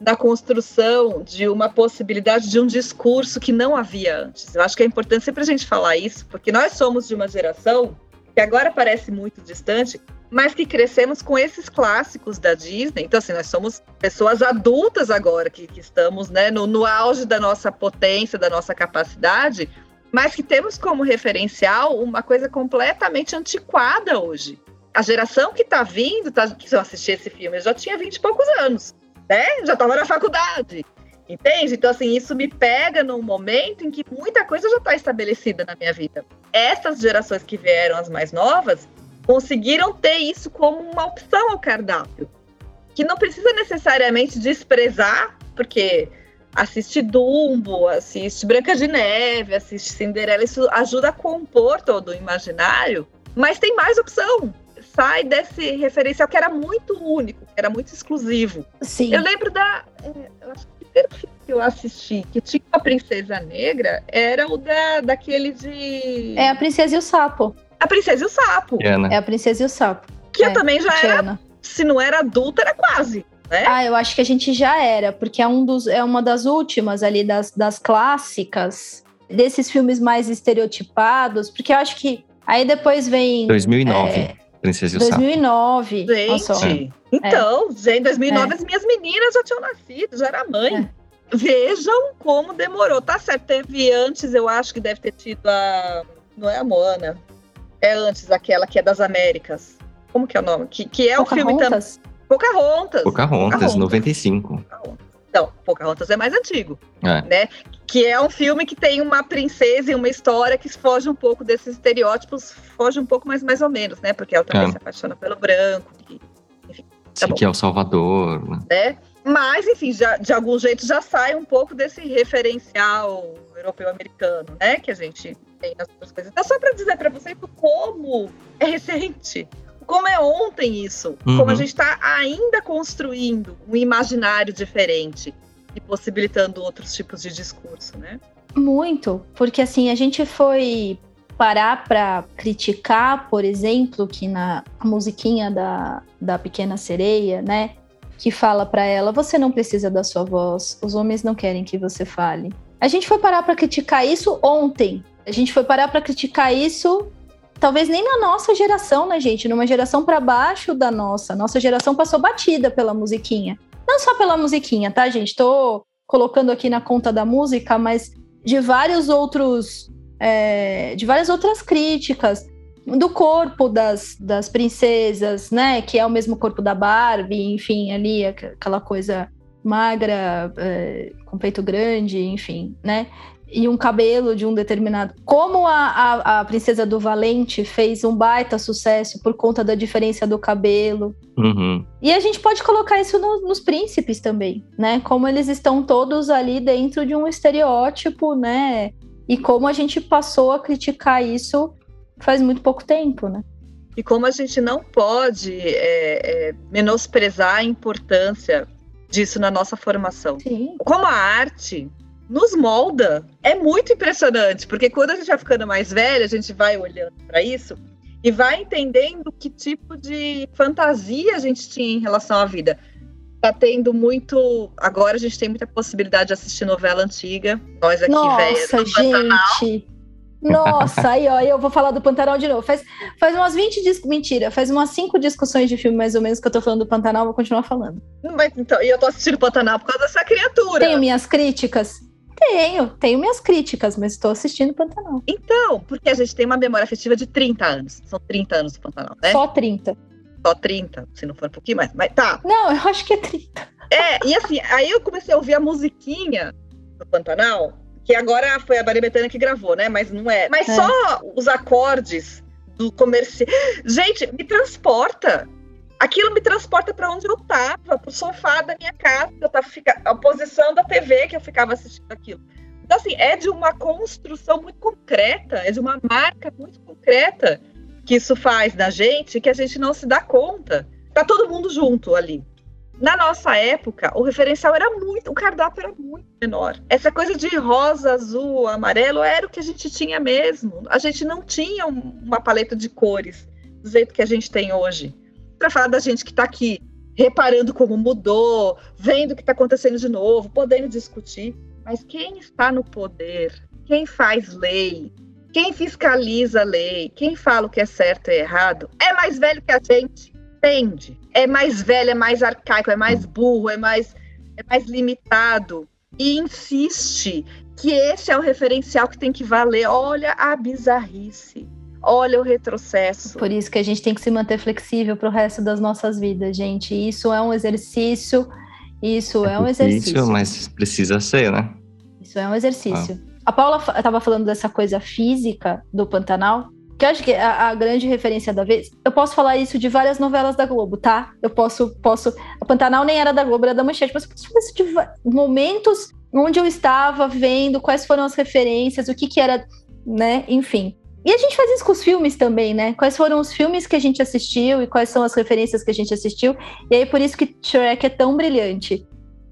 Speaker 2: da construção de uma possibilidade de um discurso que não havia antes. Eu acho que é importante sempre a gente falar isso, porque nós somos de uma geração que agora parece muito distante, mas que crescemos com esses clássicos da Disney. Então, assim, nós somos pessoas adultas agora, que, que estamos né, no, no auge da nossa potência, da nossa capacidade, mas que temos como referencial uma coisa completamente antiquada hoje. A geração que está vindo, tá, que eu assisti esse filme, eu já tinha 20 e poucos anos né? Já estava na faculdade. Entende? Então, assim, isso me pega num momento em que muita coisa já está estabelecida na minha vida. Essas gerações que vieram, as mais novas, conseguiram ter isso como uma opção ao cardápio. Que não precisa necessariamente desprezar, porque assiste Dumbo, assiste Branca de Neve, assiste Cinderela, isso ajuda a compor todo o imaginário, mas tem mais opção. Sai desse referencial que era muito único, que era muito exclusivo.
Speaker 1: Sim.
Speaker 2: Eu lembro da. É, eu acho que o primeiro filme que eu assisti que tinha uma princesa negra era o da, daquele de.
Speaker 1: É a Princesa e o Sapo.
Speaker 2: A Princesa e o Sapo.
Speaker 3: Diana.
Speaker 1: É a Princesa e o Sapo.
Speaker 2: Que
Speaker 1: É,
Speaker 2: eu também já era. Se não era adulta, era quase. Né?
Speaker 1: Ah, eu acho que a gente já era, porque é, um dos, é uma das últimas ali das, das clássicas, desses filmes mais estereotipados, porque eu acho que aí depois vem
Speaker 3: 2009,
Speaker 1: é,
Speaker 3: Princesa e o Sapo.
Speaker 1: 2009.
Speaker 2: Gente,
Speaker 1: só.
Speaker 2: então, já em 2009
Speaker 1: É.
Speaker 2: as minhas meninas já tinham nascido, já era mãe.
Speaker 1: É.
Speaker 2: Vejam como demorou. Tá certo, teve antes, eu acho que deve ter tido a. Não é a Moana. É antes aquela que é das Américas. Como que é o nome? Que, que é um filme também.
Speaker 1: Pocahontas?
Speaker 2: Pocahontas.
Speaker 3: Pocahontas,
Speaker 2: Pocahontas.
Speaker 3: 95.
Speaker 2: Não, Pocahontas é mais antigo.
Speaker 3: É.
Speaker 2: né? Que é um filme que tem uma princesa e uma história que foge um pouco desses estereótipos, foge um pouco, mas mais ou menos, né? Porque ela também
Speaker 3: É.
Speaker 2: se apaixona pelo branco, e- Tá bom.
Speaker 3: que é o Salvador. né?
Speaker 2: né? Mas, enfim, já, de algum jeito já sai um pouco desse referencial europeu-americano, né? Que a gente tem nas outras coisas. Então, só para dizer para vocês como é recente, como é ontem isso, como a
Speaker 3: Uhum.
Speaker 2: gente está ainda construindo um imaginário diferente e possibilitando outros tipos de discurso, né?
Speaker 1: Muito, porque assim, a gente foi parar para criticar, por exemplo, que na musiquinha da, da Pequena Sereia, né, que fala para ela, você não precisa da sua voz, os homens não querem que você fale. A gente foi parar para criticar isso ontem. A gente foi parar para criticar isso talvez nem na nossa geração, né, gente? Numa geração para baixo da nossa. Nossa geração passou batida pela musiquinha. Não só pela musiquinha, tá, gente? Tô colocando aqui na conta da música, mas de vários outros. é, de várias outras críticas. Do corpo das, das princesas, né? Que é o mesmo corpo da Barbie, enfim, ali, aqu- aquela coisa magra, é, com peito grande, enfim, né? E um cabelo de um determinado. Como a, a, a Princesa do Valente fez um baita sucesso por conta da diferença do cabelo.
Speaker 3: Uhum.
Speaker 1: E a gente pode colocar isso no- nos príncipes também, né? Como eles estão todos ali dentro de um estereótipo, né? E como a gente passou a criticar isso faz muito pouco tempo, né?
Speaker 2: E como a gente não pode é, é, menosprezar a importância disso na nossa formação.
Speaker 1: Sim.
Speaker 2: Como a arte nos molda, é muito impressionante, porque quando a gente vai ficando mais velha, a gente vai olhando para isso e vai entendendo que tipo de fantasia a gente tinha em relação à vida. Tá tendo muito. Agora a gente tem muita possibilidade de assistir novela antiga. Nós aqui, velhas.
Speaker 1: Nossa, gente. Nossa, aí ó, eu vou falar do Pantanal de novo. Faz, faz umas 20 discussões. Mentira, faz umas 5 discussões de filme mais ou menos que eu tô falando do Pantanal, vou continuar falando.
Speaker 2: Mas, então, e eu tô assistindo Pantanal por causa dessa criatura.
Speaker 1: Tenho minhas críticas? Tenho, tenho minhas críticas, mas estou assistindo Pantanal.
Speaker 2: Então, porque a gente tem uma memória afetiva de 30 anos. São 30 anos do Pantanal, né? Só,
Speaker 1: Só 30.
Speaker 2: 30, se não for um pouquinho mais. Mas tá.
Speaker 1: Não, eu acho que é 30.
Speaker 2: É, e assim, aí eu comecei a ouvir a musiquinha do Pantanal, que agora foi a Maria Bethânia que gravou, né? Mas não é. Mas
Speaker 1: É.
Speaker 2: só os acordes do comercial. Gente, me transporta. Aquilo me transporta para onde eu tava, pro sofá da minha casa, eu tava fica... a posição da TV que eu ficava assistindo aquilo. Então, assim, é de uma construção muito concreta, é de uma marca muito concreta que isso faz na gente, que a gente não se dá conta. Tá todo mundo junto ali. Na nossa época, o referencial era muito, o cardápio era muito menor. Essa coisa de rosa, azul, amarelo era o que a gente tinha mesmo. A gente não tinha um- uma paleta de cores do jeito que a gente tem hoje. Para falar da gente que está aqui reparando como mudou, vendo o que está acontecendo de novo, podendo discutir. Mas quem está no poder, quem faz lei, quem fiscaliza a lei, quem fala o que é certo e errado, é mais velho que a gente entende. É mais velho, é mais arcaico, é mais burro, é mais, é mais limitado. E insiste que esse é o referencial que tem que valer. Olha a bizarrice. Olha o retrocesso.
Speaker 1: Por isso que a gente tem que se manter flexível pro resto das nossas vidas, gente. Isso é um exercício. Isso é, um
Speaker 3: difícil,
Speaker 1: exercício.
Speaker 3: mas precisa ser, né?
Speaker 1: Isso é um exercício. A Paula estava falando dessa coisa física do Pantanal. que eu acho que a, a, grande referência da vez. Eu posso falar isso de várias novelas da Globo, tá? Eu posso. posso a Pantanal nem era da Globo, era da Manchete, mas eu posso falar isso de momentos onde eu estava vendo, quais foram as referências, o que, que era, né? Enfim. E a gente faz isso com os filmes também, né? Quais foram os filmes que a gente assistiu e quais são as referências que a gente assistiu. E aí, por isso que Shrek é tão brilhante.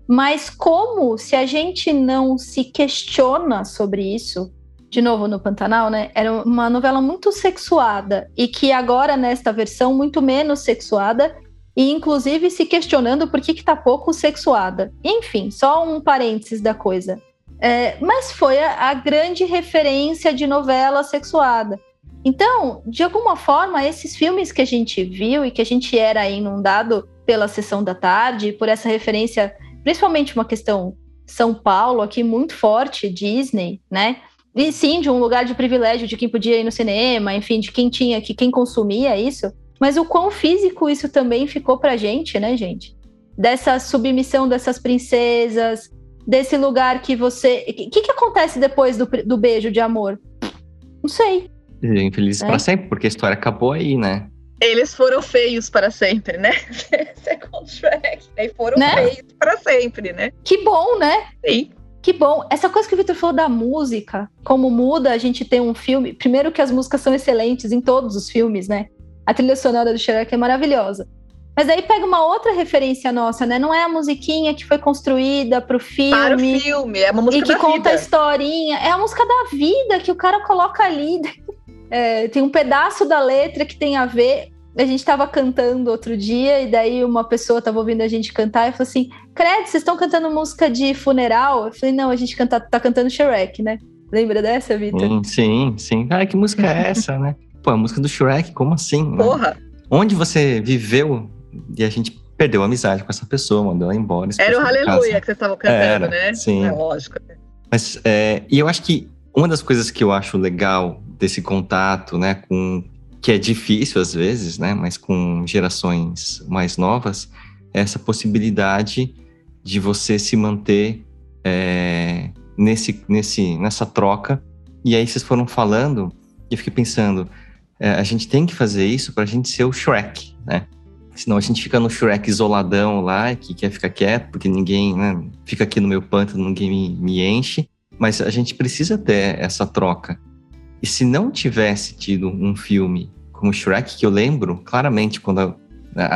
Speaker 1: Mas como se a gente não se questiona sobre isso, de novo no Pantanal, né? Era uma novela muito sexuada e que agora nesta versão muito menos sexuada e inclusive se questionando por que que tá pouco sexuada. Enfim, só um parênteses da coisa. É, mas foi a, a grande referência de novela sexuada. Então, de alguma forma, esses filmes que a gente viu e que a gente era inundado pela sessão da tarde, por essa referência principalmente uma questão São Paulo aqui muito forte, Disney, né? E sim, de um lugar de privilégio de quem podia ir no cinema, enfim, de quem tinha, que quem consumia isso. Mas o quão físico isso também ficou pra gente, né, gente? Dessa submissão dessas princesas, desse lugar que você. O que, que acontece depois do, do beijo de amor? Não sei.
Speaker 3: Infelizes é. para sempre, porque a história acabou aí, né?
Speaker 2: eles foram feios para sempre, né? Second Shrek. E foram né? feios para sempre, né?
Speaker 1: Que bom, né?
Speaker 2: Sim.
Speaker 1: Que bom. Essa coisa que o Victor falou da música, como muda a gente ter um filme. Primeiro que as músicas são excelentes em todos os filmes, né? A trilha sonora do Shrek é maravilhosa. Mas aí pega uma outra referência nossa, né? Não é a musiquinha que foi construída pro filme. Para o
Speaker 2: filme, é uma música
Speaker 1: E que conta
Speaker 2: vida.
Speaker 1: a historinha. É a música da vida que o cara coloca ali. É, tem um pedaço da letra que tem a ver. A gente estava cantando outro dia, e daí uma pessoa estava ouvindo a gente cantar e falou assim: Credo, vocês estão cantando música de funeral? Eu falei: Não, a gente canta, tá cantando Shrek, né? Lembra dessa, Vitor?
Speaker 3: Sim, sim, sim. Ah, que música é essa, né? Pô, a música do Shrek, como assim?
Speaker 2: Né? Porra!
Speaker 3: Onde você viveu e a gente perdeu a amizade com essa pessoa, mandou ela embora.
Speaker 2: Era o Aleluia que você estava cantando, Era, né?
Speaker 3: Sim.
Speaker 2: É lógico.
Speaker 3: Mas, é, e eu acho que uma das coisas que eu acho legal desse contato, né, com que é difícil às vezes, né, mas com gerações mais novas, é essa possibilidade de você se manter é, nesse, nesse, nessa troca. E aí vocês foram falando, e eu fiquei pensando, é, a gente tem que fazer isso para a gente ser o Shrek, né? Senão a gente fica no Shrek isoladão lá, que quer ficar quieto, porque ninguém, né, fica aqui no meu pântano, ninguém me, me enche. Mas a gente precisa ter essa troca. E se não tivesse tido um filme como Shrek, que eu lembro claramente quando a,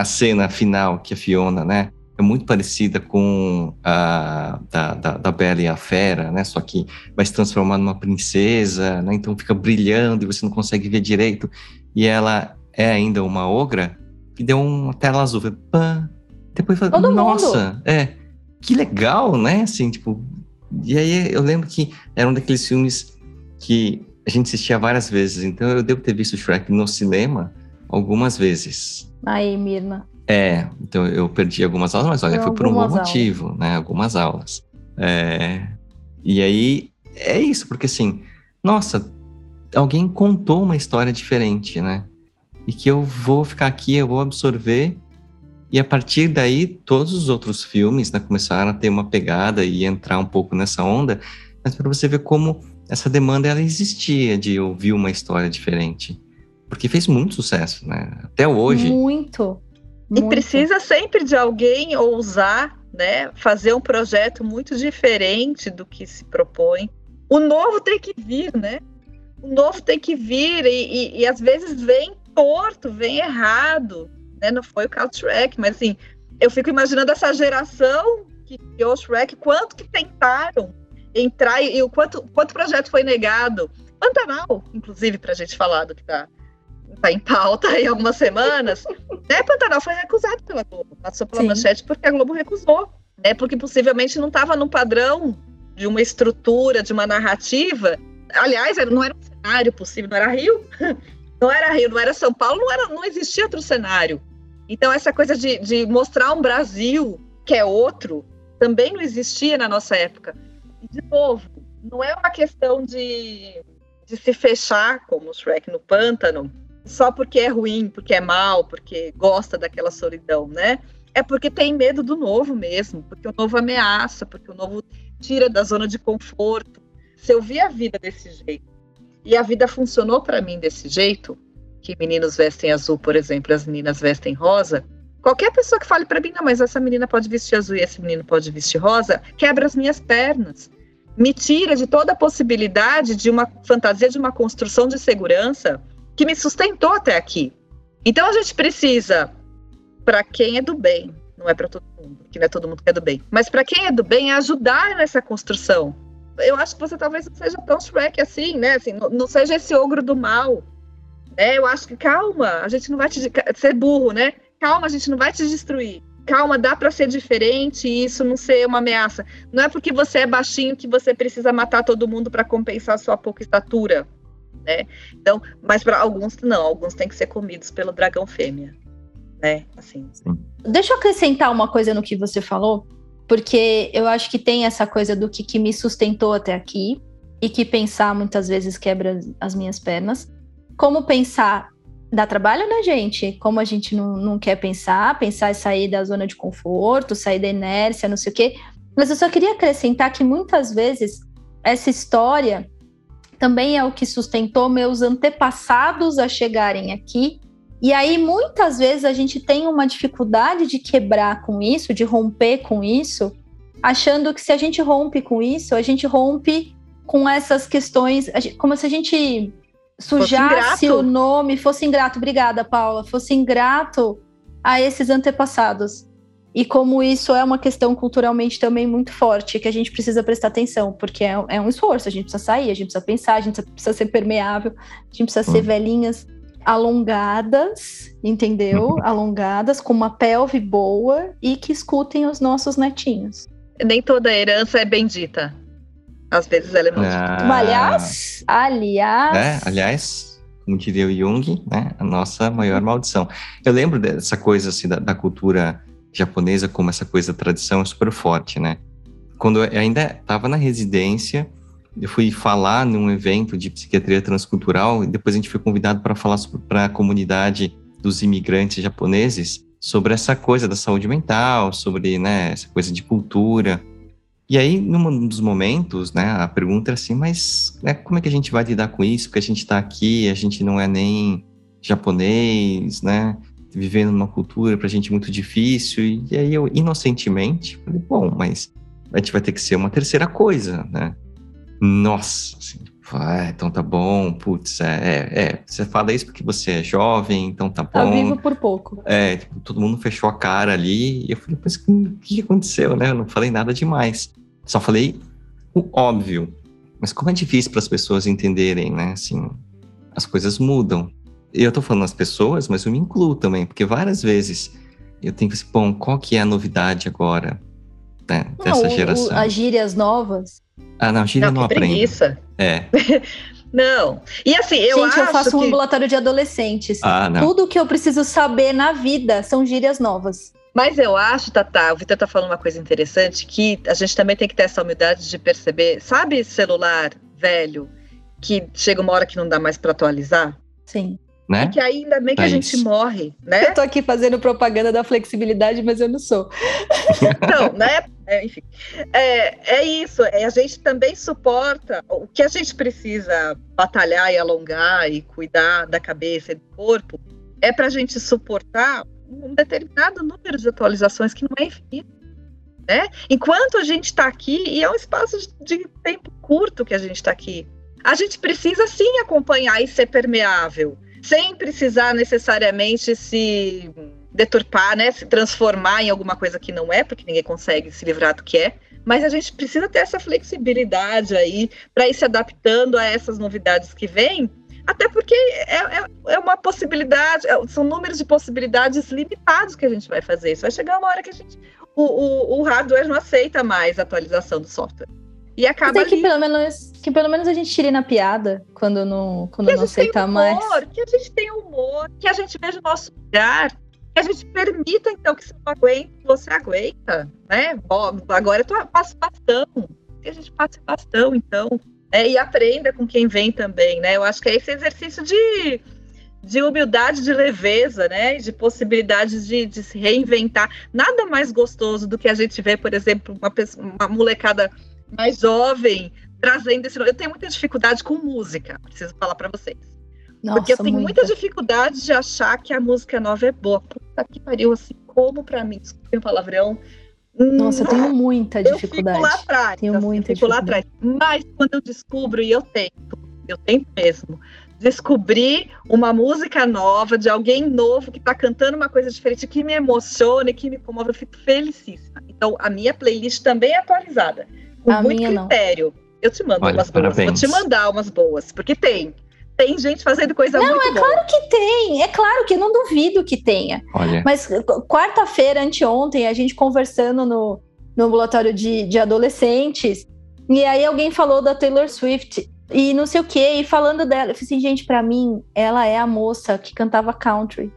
Speaker 3: a cena final que a Fiona, né, é muito parecida com a da, da, da, Bela e a Fera, né, só que vai se transformar numa princesa, né, então fica brilhando e você não consegue ver direito, e ela é ainda uma ogra, e deu uma tela azul, pã, depois fala, nossa, mundo. é, que legal, né, assim, tipo, e aí eu lembro que era um daqueles filmes que a gente assistia várias vezes, então eu devo ter visto Shrek no cinema algumas vezes.
Speaker 1: Aí, Mirna.
Speaker 3: É, então eu perdi algumas aulas, mas olha, foi, foi por um bom motivo, né? Algumas aulas. É, e aí é isso, porque assim, nossa, alguém contou uma história diferente, né? E que eu vou ficar aqui, eu vou absorver e a partir daí, todos os outros filmes né, começaram a ter uma pegada e entrar um pouco nessa onda, mas para você ver como essa demanda ela existia de ouvir uma história diferente. Porque fez muito sucesso, né? Até hoje.
Speaker 1: Muito.
Speaker 2: E precisa sempre de alguém ousar, né? Fazer um projeto muito diferente do que se propõe. O novo tem que vir, né? O novo tem que vir e, e, e às vezes vem torto, vem errado né? Não foi o caso Shrek, mas assim, eu fico imaginando essa geração que criou o Shrek, quanto que tentaram entrar e, e o quanto, quanto projeto foi negado. Pantanal, inclusive, para a gente falar do que está tá em pauta aí algumas semanas, né? Pantanal foi recusado pela Globo, passou pela Sim. manchete porque a Globo recusou, né? Porque possivelmente não estava no padrão de uma estrutura, de uma narrativa. Aliás, não era um cenário possível, não era Rio, não era Rio, não era São Paulo, não, era, não existia outro cenário. Então, essa coisa de, de mostrar um Brasil que é outro também não existia na nossa época. E, de novo, não é uma questão de, de se fechar, como o Shrek no pântano, só porque é ruim, porque é mal, porque gosta daquela solidão, né? É porque tem medo do novo mesmo, porque o novo ameaça, porque o novo tira da zona de conforto. Se eu vi a vida desse jeito e a vida funcionou para mim desse jeito, que meninos vestem azul, por exemplo, as meninas vestem rosa, qualquer pessoa que fale para mim, não, mas essa menina pode vestir azul e esse menino pode vestir rosa, quebra as minhas pernas. Me tira de toda a possibilidade de uma fantasia de uma construção de segurança que me sustentou até aqui. Então a gente precisa, para quem é do bem, não é para todo mundo, que não é todo mundo que é do bem, mas para quem é do bem, é ajudar nessa construção. Eu acho que você talvez não seja tão Shrek assim, né? Assim, não, não seja esse ogro do mal. Né? Eu acho que calma, a gente não vai te ser burro, né? Calma, a gente não vai te destruir. Calma, dá para ser diferente e isso não ser uma ameaça. Não é porque você é baixinho que você precisa matar todo mundo para compensar sua pouca estatura né? Então, mas para alguns não, alguns têm que ser comidos pelo dragão fêmea, né? Assim.
Speaker 1: Sim. Deixa eu acrescentar uma coisa no que você falou, porque eu acho que tem essa coisa do que, que me sustentou até aqui e que pensar muitas vezes quebra as minhas pernas. Como pensar dá trabalho, né, gente? Como a gente não, não quer pensar, pensar é sair da zona de conforto, sair da inércia, não sei o quê. Mas eu só queria acrescentar que muitas vezes essa história também é o que sustentou meus antepassados a chegarem aqui. E aí, muitas vezes, a gente tem uma dificuldade de quebrar com isso, de romper com isso, achando que se a gente rompe com isso, a gente rompe com essas questões, como se a gente sujasse o nome, fosse ingrato. Obrigada, Paula. Fosse ingrato a esses antepassados e como isso é uma questão culturalmente também muito forte, que a gente precisa prestar atenção, porque é, é um esforço, a gente precisa sair, a gente precisa pensar, a gente precisa ser permeável, a gente precisa ser hum. velhinhas alongadas, entendeu? alongadas, com uma pelve boa e que escutem os nossos netinhos.
Speaker 2: Nem toda herança é bendita. Às vezes ela é maldita.
Speaker 1: Ah. Aliás, aliás.
Speaker 3: É, aliás, como diria o Jung, né? A nossa maior maldição. Eu lembro dessa coisa assim da, da cultura japonesa, como essa coisa da tradição é super forte, né? Quando eu ainda estava na residência, eu fui falar num evento de psiquiatria transcultural e depois a gente foi convidado para falar para a comunidade dos imigrantes japoneses sobre essa coisa da saúde mental, sobre né, essa coisa de cultura. E aí, num dos momentos, né, a pergunta era assim, mas né, como é que a gente vai lidar com isso? Porque a gente está aqui, a gente não é nem japonês, né? vivendo numa cultura pra gente muito difícil. E aí eu, inocentemente, falei, bom, mas a gente vai ter que ser uma terceira coisa, né? Nossa, assim, ah, então tá bom, putz, é, é, é, você fala isso porque você é jovem, então tá, bom.
Speaker 1: Tá vivo por pouco.
Speaker 3: É, tipo, todo mundo fechou a cara ali, e eu falei, mas o que aconteceu, né? Eu não falei nada demais. Só falei o óbvio. Mas como é difícil para as pessoas entenderem, né? Assim, as coisas mudam eu tô falando as pessoas, mas eu me incluo também, porque várias vezes eu tenho que assim, bom, qual que é a novidade agora né, dessa não, geração? O,
Speaker 1: as gírias novas.
Speaker 3: Ah, não, gíria não, não aprende.
Speaker 2: Preguiça.
Speaker 3: É.
Speaker 2: não. E assim, eu
Speaker 1: Gente,
Speaker 2: eu
Speaker 1: faço
Speaker 2: que...
Speaker 1: um ambulatório de adolescentes. Ah, não. Tudo que eu preciso saber na vida são gírias novas.
Speaker 2: Mas eu acho, Tata, o Vitor tá falando uma coisa interessante, que a gente também tem que ter essa humildade de perceber, sabe celular velho, que chega uma hora que não dá mais para atualizar?
Speaker 1: Sim
Speaker 3: né?
Speaker 2: que ainda bem que a gente morre, né?
Speaker 1: Eu tô aqui fazendo propaganda da flexibilidade, mas eu não sou.
Speaker 2: Não, né? É, enfim, é, é isso. É, a gente também suporta o que a gente precisa batalhar e alongar e cuidar da cabeça e do corpo é para a gente suportar um determinado número de atualizações que não é infinito. Né? Enquanto a gente está aqui, e é um espaço de tempo curto que a gente está aqui, a gente precisa sim acompanhar e ser permeável sem precisar necessariamente se deturpar, né, se transformar em alguma coisa que não é, porque ninguém consegue se livrar do que é. Mas a gente precisa ter essa flexibilidade aí para ir se adaptando a essas novidades que vêm, até porque é, é, é, uma possibilidade, é, são números de possibilidades limitados que a gente vai fazer. Isso vai chegar uma hora que a gente, o, o, o hardware não aceita mais a atualização do software. E acaba
Speaker 1: que pelo menos que pelo menos a gente tire na piada quando não quando que não aceita humor, mais.
Speaker 2: Que a gente tenha humor, que a gente veja o nosso lugar, que a gente permita então que se não aguenta, você aguenta, né? Bom, agora eu passo bastão, que a gente passe bastão então, né? e aprenda com quem vem também, né? Eu acho que é esse exercício de de humildade, de leveza, né? De possibilidades de, de, se reinventar. Nada mais gostoso do que a gente ver, por exemplo, uma, pessoa, uma molecada mais jovem, trazendo esse. Eu tenho muita dificuldade com música, preciso falar para vocês.
Speaker 1: Nossa,
Speaker 2: porque eu tenho
Speaker 1: muita.
Speaker 2: muita dificuldade de achar que a música nova é boa. Puta que pariu, assim, como para mim, desculpe o palavrão.
Speaker 1: Nossa, eu tenho muita
Speaker 2: eu
Speaker 1: dificuldade.
Speaker 2: fico lá atrás.
Speaker 1: Tenho
Speaker 2: assim,
Speaker 1: muita
Speaker 2: eu fico lá
Speaker 1: dificuldade.
Speaker 2: atrás. Mas quando eu descubro, e eu tento, eu tento mesmo, descobrir uma música nova de alguém novo que está cantando uma coisa diferente que me emociona e que me comove, eu fico felicíssima. Então, a minha playlist também é atualizada. Com
Speaker 1: A
Speaker 2: muito
Speaker 1: minha não.
Speaker 2: critério. Eu te mando
Speaker 3: Olha,
Speaker 2: umas boas. Vou te mandar umas boas, porque tem. Tem gente fazendo coisa muito boa.
Speaker 1: Claro que tem, é claro que eu não duvido que tenha.
Speaker 3: Olha,
Speaker 1: Mas qu- quarta-feira, anteontem, a gente conversando no, no ambulatório de, de adolescentes, e aí alguém falou da Taylor Swift e não sei o que, e falando dela. Eu falei assim, gente, pra mim, ela é a moça que cantava country.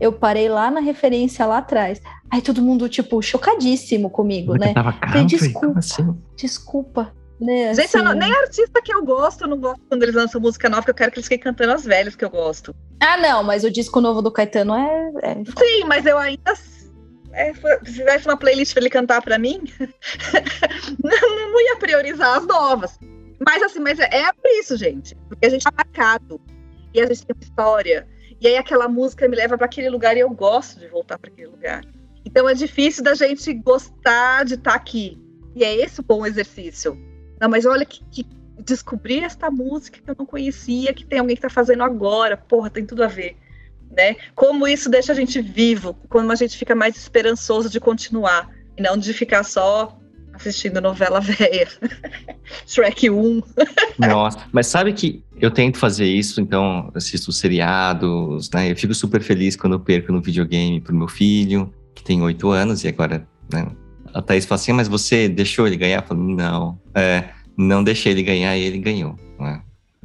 Speaker 1: Eu parei lá na referência lá atrás. Aí todo mundo, tipo, chocadíssimo comigo,
Speaker 3: você
Speaker 1: né?
Speaker 3: tava country?
Speaker 1: desculpa.
Speaker 3: Assim?
Speaker 1: Desculpa. Né,
Speaker 2: Gente, eu não-
Speaker 1: assim.
Speaker 2: nem artista que eu gosto, eu não gosto quando eles lançam música nova, que eu quero que eles fiquem cantando as velhas que eu gosto.
Speaker 1: Ah, não, mas o disco novo do Caetano é. é-
Speaker 2: Sim, mas eu ainda. é, se fizesse uma playlist pra ele cantar pra mim, não, não ia priorizar as novas. Mas assim, mas é, é por isso, gente. Porque a gente tá marcado. E a gente tem uma história. E aí aquela música me leva pra aquele lugar e eu gosto de voltar pra aquele lugar. Então é difícil da gente gostar de estar aqui. E é esse o bom exercício. Não, mas olha que, que descobrir esta música que eu não conhecia, que tem alguém que tá fazendo agora. Porra, tem tudo a ver né? Como isso deixa a gente vivo, como a gente fica mais esperançoso de continuar e não de ficar só assistindo novela velha. Shrek 1.
Speaker 3: Nossa, mas sabe que eu tento fazer isso, então assisto seriados, né? Eu fico super feliz quando eu perco no videogame pro meu filho, que tem oito anos, e agora, né? A Thaís fala assim, mas você deixou ele ganhar? Eu falo, não, é, não deixei ele ganhar e ele ganhou, né?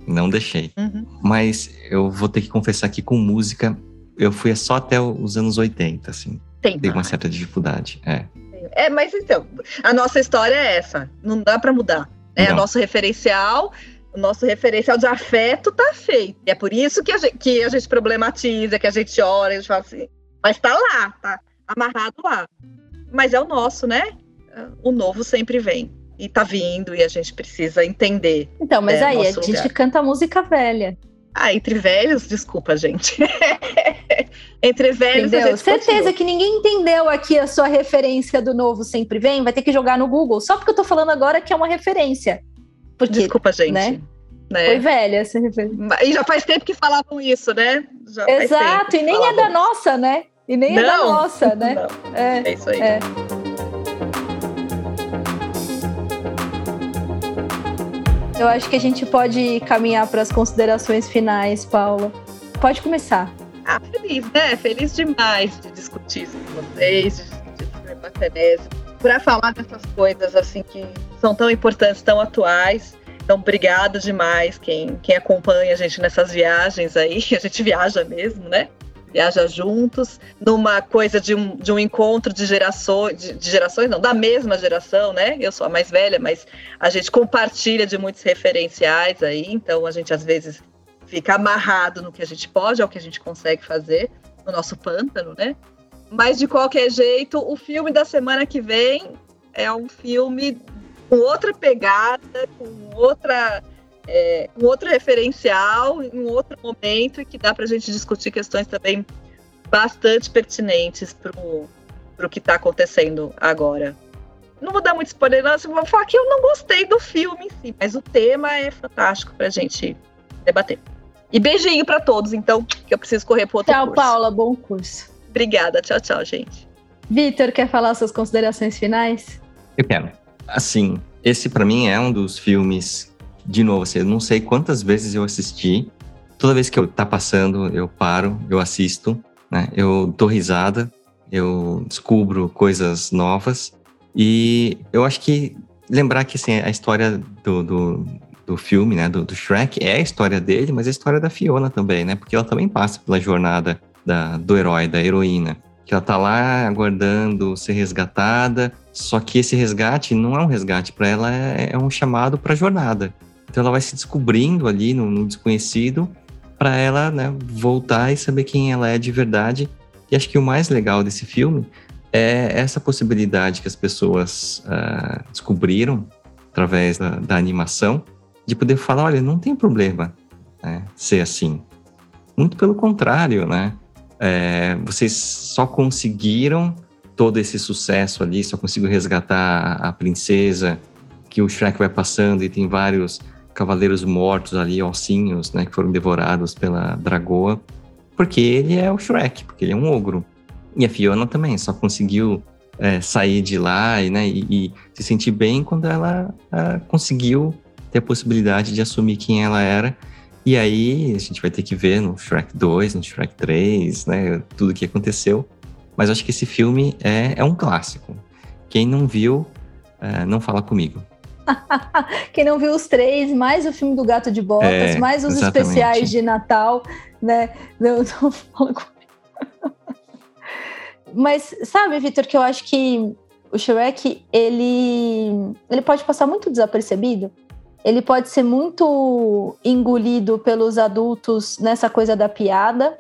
Speaker 3: Não deixei.
Speaker 2: Uhum.
Speaker 3: Mas eu vou ter que confessar que com música, eu fui só até os anos 80, assim.
Speaker 2: Tem.
Speaker 3: Tem uma certa dificuldade, é.
Speaker 2: É, mas então, a nossa história é essa. Não dá para mudar. Né? O
Speaker 3: Não.
Speaker 2: nosso referencial, o nosso referencial de afeto tá feito. E é por isso que a gente, que a gente problematiza, que a gente ora, a gente fala assim, mas tá lá, tá amarrado lá. Mas é o nosso, né? O novo sempre vem. E tá vindo, e a gente precisa entender.
Speaker 1: Então, mas
Speaker 2: É,
Speaker 1: aí, a gente
Speaker 2: lugar.
Speaker 1: canta música velha.
Speaker 2: Ah, entre velhos, desculpa, gente. entre velhos, a
Speaker 1: Entendeu?
Speaker 2: gente
Speaker 1: Certeza
Speaker 2: continua.
Speaker 1: que ninguém entendeu aqui a sua referência do novo sempre vem, vai ter que jogar no Google, só porque eu tô falando agora que é uma referência. Porque
Speaker 2: Desculpa, gente.
Speaker 1: né?
Speaker 2: né?
Speaker 1: foi velha essa referência.
Speaker 2: E já faz tempo que falavam isso, né? Já
Speaker 1: Exato, e nem é da nossa, né? E nem é da
Speaker 2: Não.
Speaker 1: nossa, né?
Speaker 2: Não,
Speaker 1: É.
Speaker 2: é isso aí.
Speaker 1: É. Eu acho que a gente pode caminhar para as considerações finais, Paula. Pode começar.
Speaker 2: Ah, feliz, né? Feliz demais de discutir isso com vocês, de discutir filme bacanésimo, para falar dessas coisas assim que são tão importantes, tão atuais. Então, obrigada demais quem, quem acompanha a gente nessas viagens aí. A gente viaja mesmo, né? Viaja juntos, numa coisa de um, de um encontro de gerações, de, de gerações, não, da mesma geração, né? Eu sou a mais velha, mas a gente compartilha de muitos referenciais aí, então a gente às vezes fica amarrado no que a gente pode, ao que a gente consegue fazer, no nosso pântano, né? Mas de qualquer jeito, o filme da semana que vem é um filme com outra pegada, com outra. É, um outro referencial, em um outro momento, e que dá para a gente discutir questões também bastante pertinentes para o que está acontecendo agora. Não vou dar muito spoiler, não, assim, vou falar que eu não gostei do filme em si, mas o tema é fantástico para a gente debater. E beijinho para todos, então, que eu preciso correr para outro
Speaker 1: Tchau,
Speaker 2: curso.
Speaker 1: Paula. Bom curso.
Speaker 2: Obrigada, tchau, tchau, gente.
Speaker 1: Vitor, quer falar suas considerações finais?
Speaker 3: Eu quero. Assim, esse pra mim é um dos filmes, de novo, assim, eu não sei quantas vezes eu assisti. Toda vez que eu tá passando, eu paro, eu assisto, né? Eu dou risada, eu descubro coisas novas. E eu acho que lembrar que assim, a história do, do, do filme, né, do, do Shrek, é a história dele, mas é a história da Fiona também, né? Porque ela também passa pela jornada da, do herói, da heroína. Que ela tá lá aguardando ser resgatada, só que esse resgate não é um resgate, para ela é, é um chamado para a jornada. Então ela vai se descobrindo ali no, no desconhecido para ela né, voltar e saber quem ela é de verdade. E acho que o mais legal desse filme é essa possibilidade que as pessoas ah, descobriram através da, da animação, de poder falar, olha, não tem problema né, ser assim. Muito pelo contrário, né? É, vocês só conseguiram todo esse sucesso ali, só conseguiram resgatar a princesa, que o Shrek vai passando e tem vários cavaleiros mortos ali, ossinhos, né, que foram devorados pela dragoa, porque ele é o Shrek, porque ele é um ogro. E a Fiona também só conseguiu é, sair de lá e, né, e, e, se sentir bem quando ela conseguiu ter a possibilidade de assumir quem ela era. E aí a gente vai ter que ver no Shrek 2, no Shrek 3, né, tudo o que aconteceu. Mas acho que esse filme é, é um clássico. Quem não viu, é, não fala comigo.
Speaker 1: Quem não viu os três, mais o filme do Gato de Botas, é, mais os exatamente. especiais de Natal, né? Não, não fala comigo. Mas sabe, Vitor, que eu acho que o Shrek, ele, ele pode passar muito desapercebido. Ele pode ser muito engolido pelos adultos nessa coisa da piada.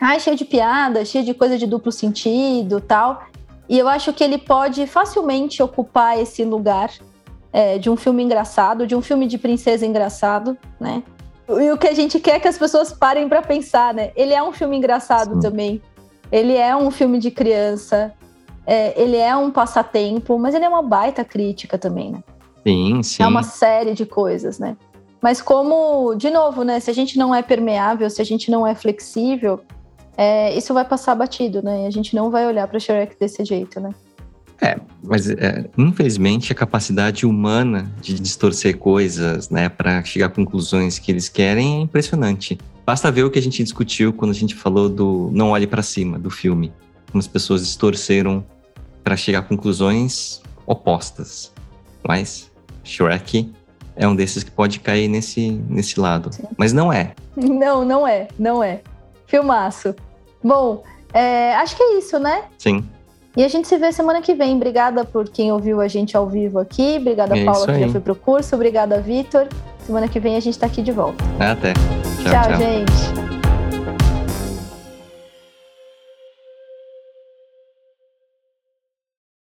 Speaker 1: Ai, cheio de piada, cheio de coisa de duplo sentido tal. E eu acho que ele pode facilmente ocupar esse lugar é, de um filme engraçado, de um filme de princesa engraçado, né? E o que a gente quer é que as pessoas parem para pensar, né? Ele é um filme engraçado Sim. também. Ele é um filme de criança, é, ele é um passatempo, mas ele é uma baita crítica também, né?
Speaker 3: Sim, sim.
Speaker 1: É uma série de coisas, né? Mas como, de novo, né? Se a gente não é permeável, se a gente não é flexível, é, isso vai passar batido, né? E a gente não vai olhar para Shrek desse jeito, né?
Speaker 3: É, mas é, infelizmente a capacidade humana de distorcer coisas, né, para chegar a conclusões que eles querem é impressionante. Basta ver o que a gente discutiu quando a gente falou do Não Olhe para Cima, do filme. Como as pessoas distorceram para chegar a conclusões opostas. Mas Shrek é um desses que pode cair nesse, nesse lado. Sim. Mas não é.
Speaker 1: Não, não é. Não é. Filmaço. Bom, é, acho que é isso, né?
Speaker 3: Sim.
Speaker 1: E a gente se vê semana que vem. Obrigada por quem ouviu a gente ao vivo aqui. Obrigada, é Paula, que já foi pro curso. Obrigada, Vitor. Semana que vem a gente tá aqui de volta.
Speaker 3: Até.
Speaker 1: tchau, tchau. tchau. gente.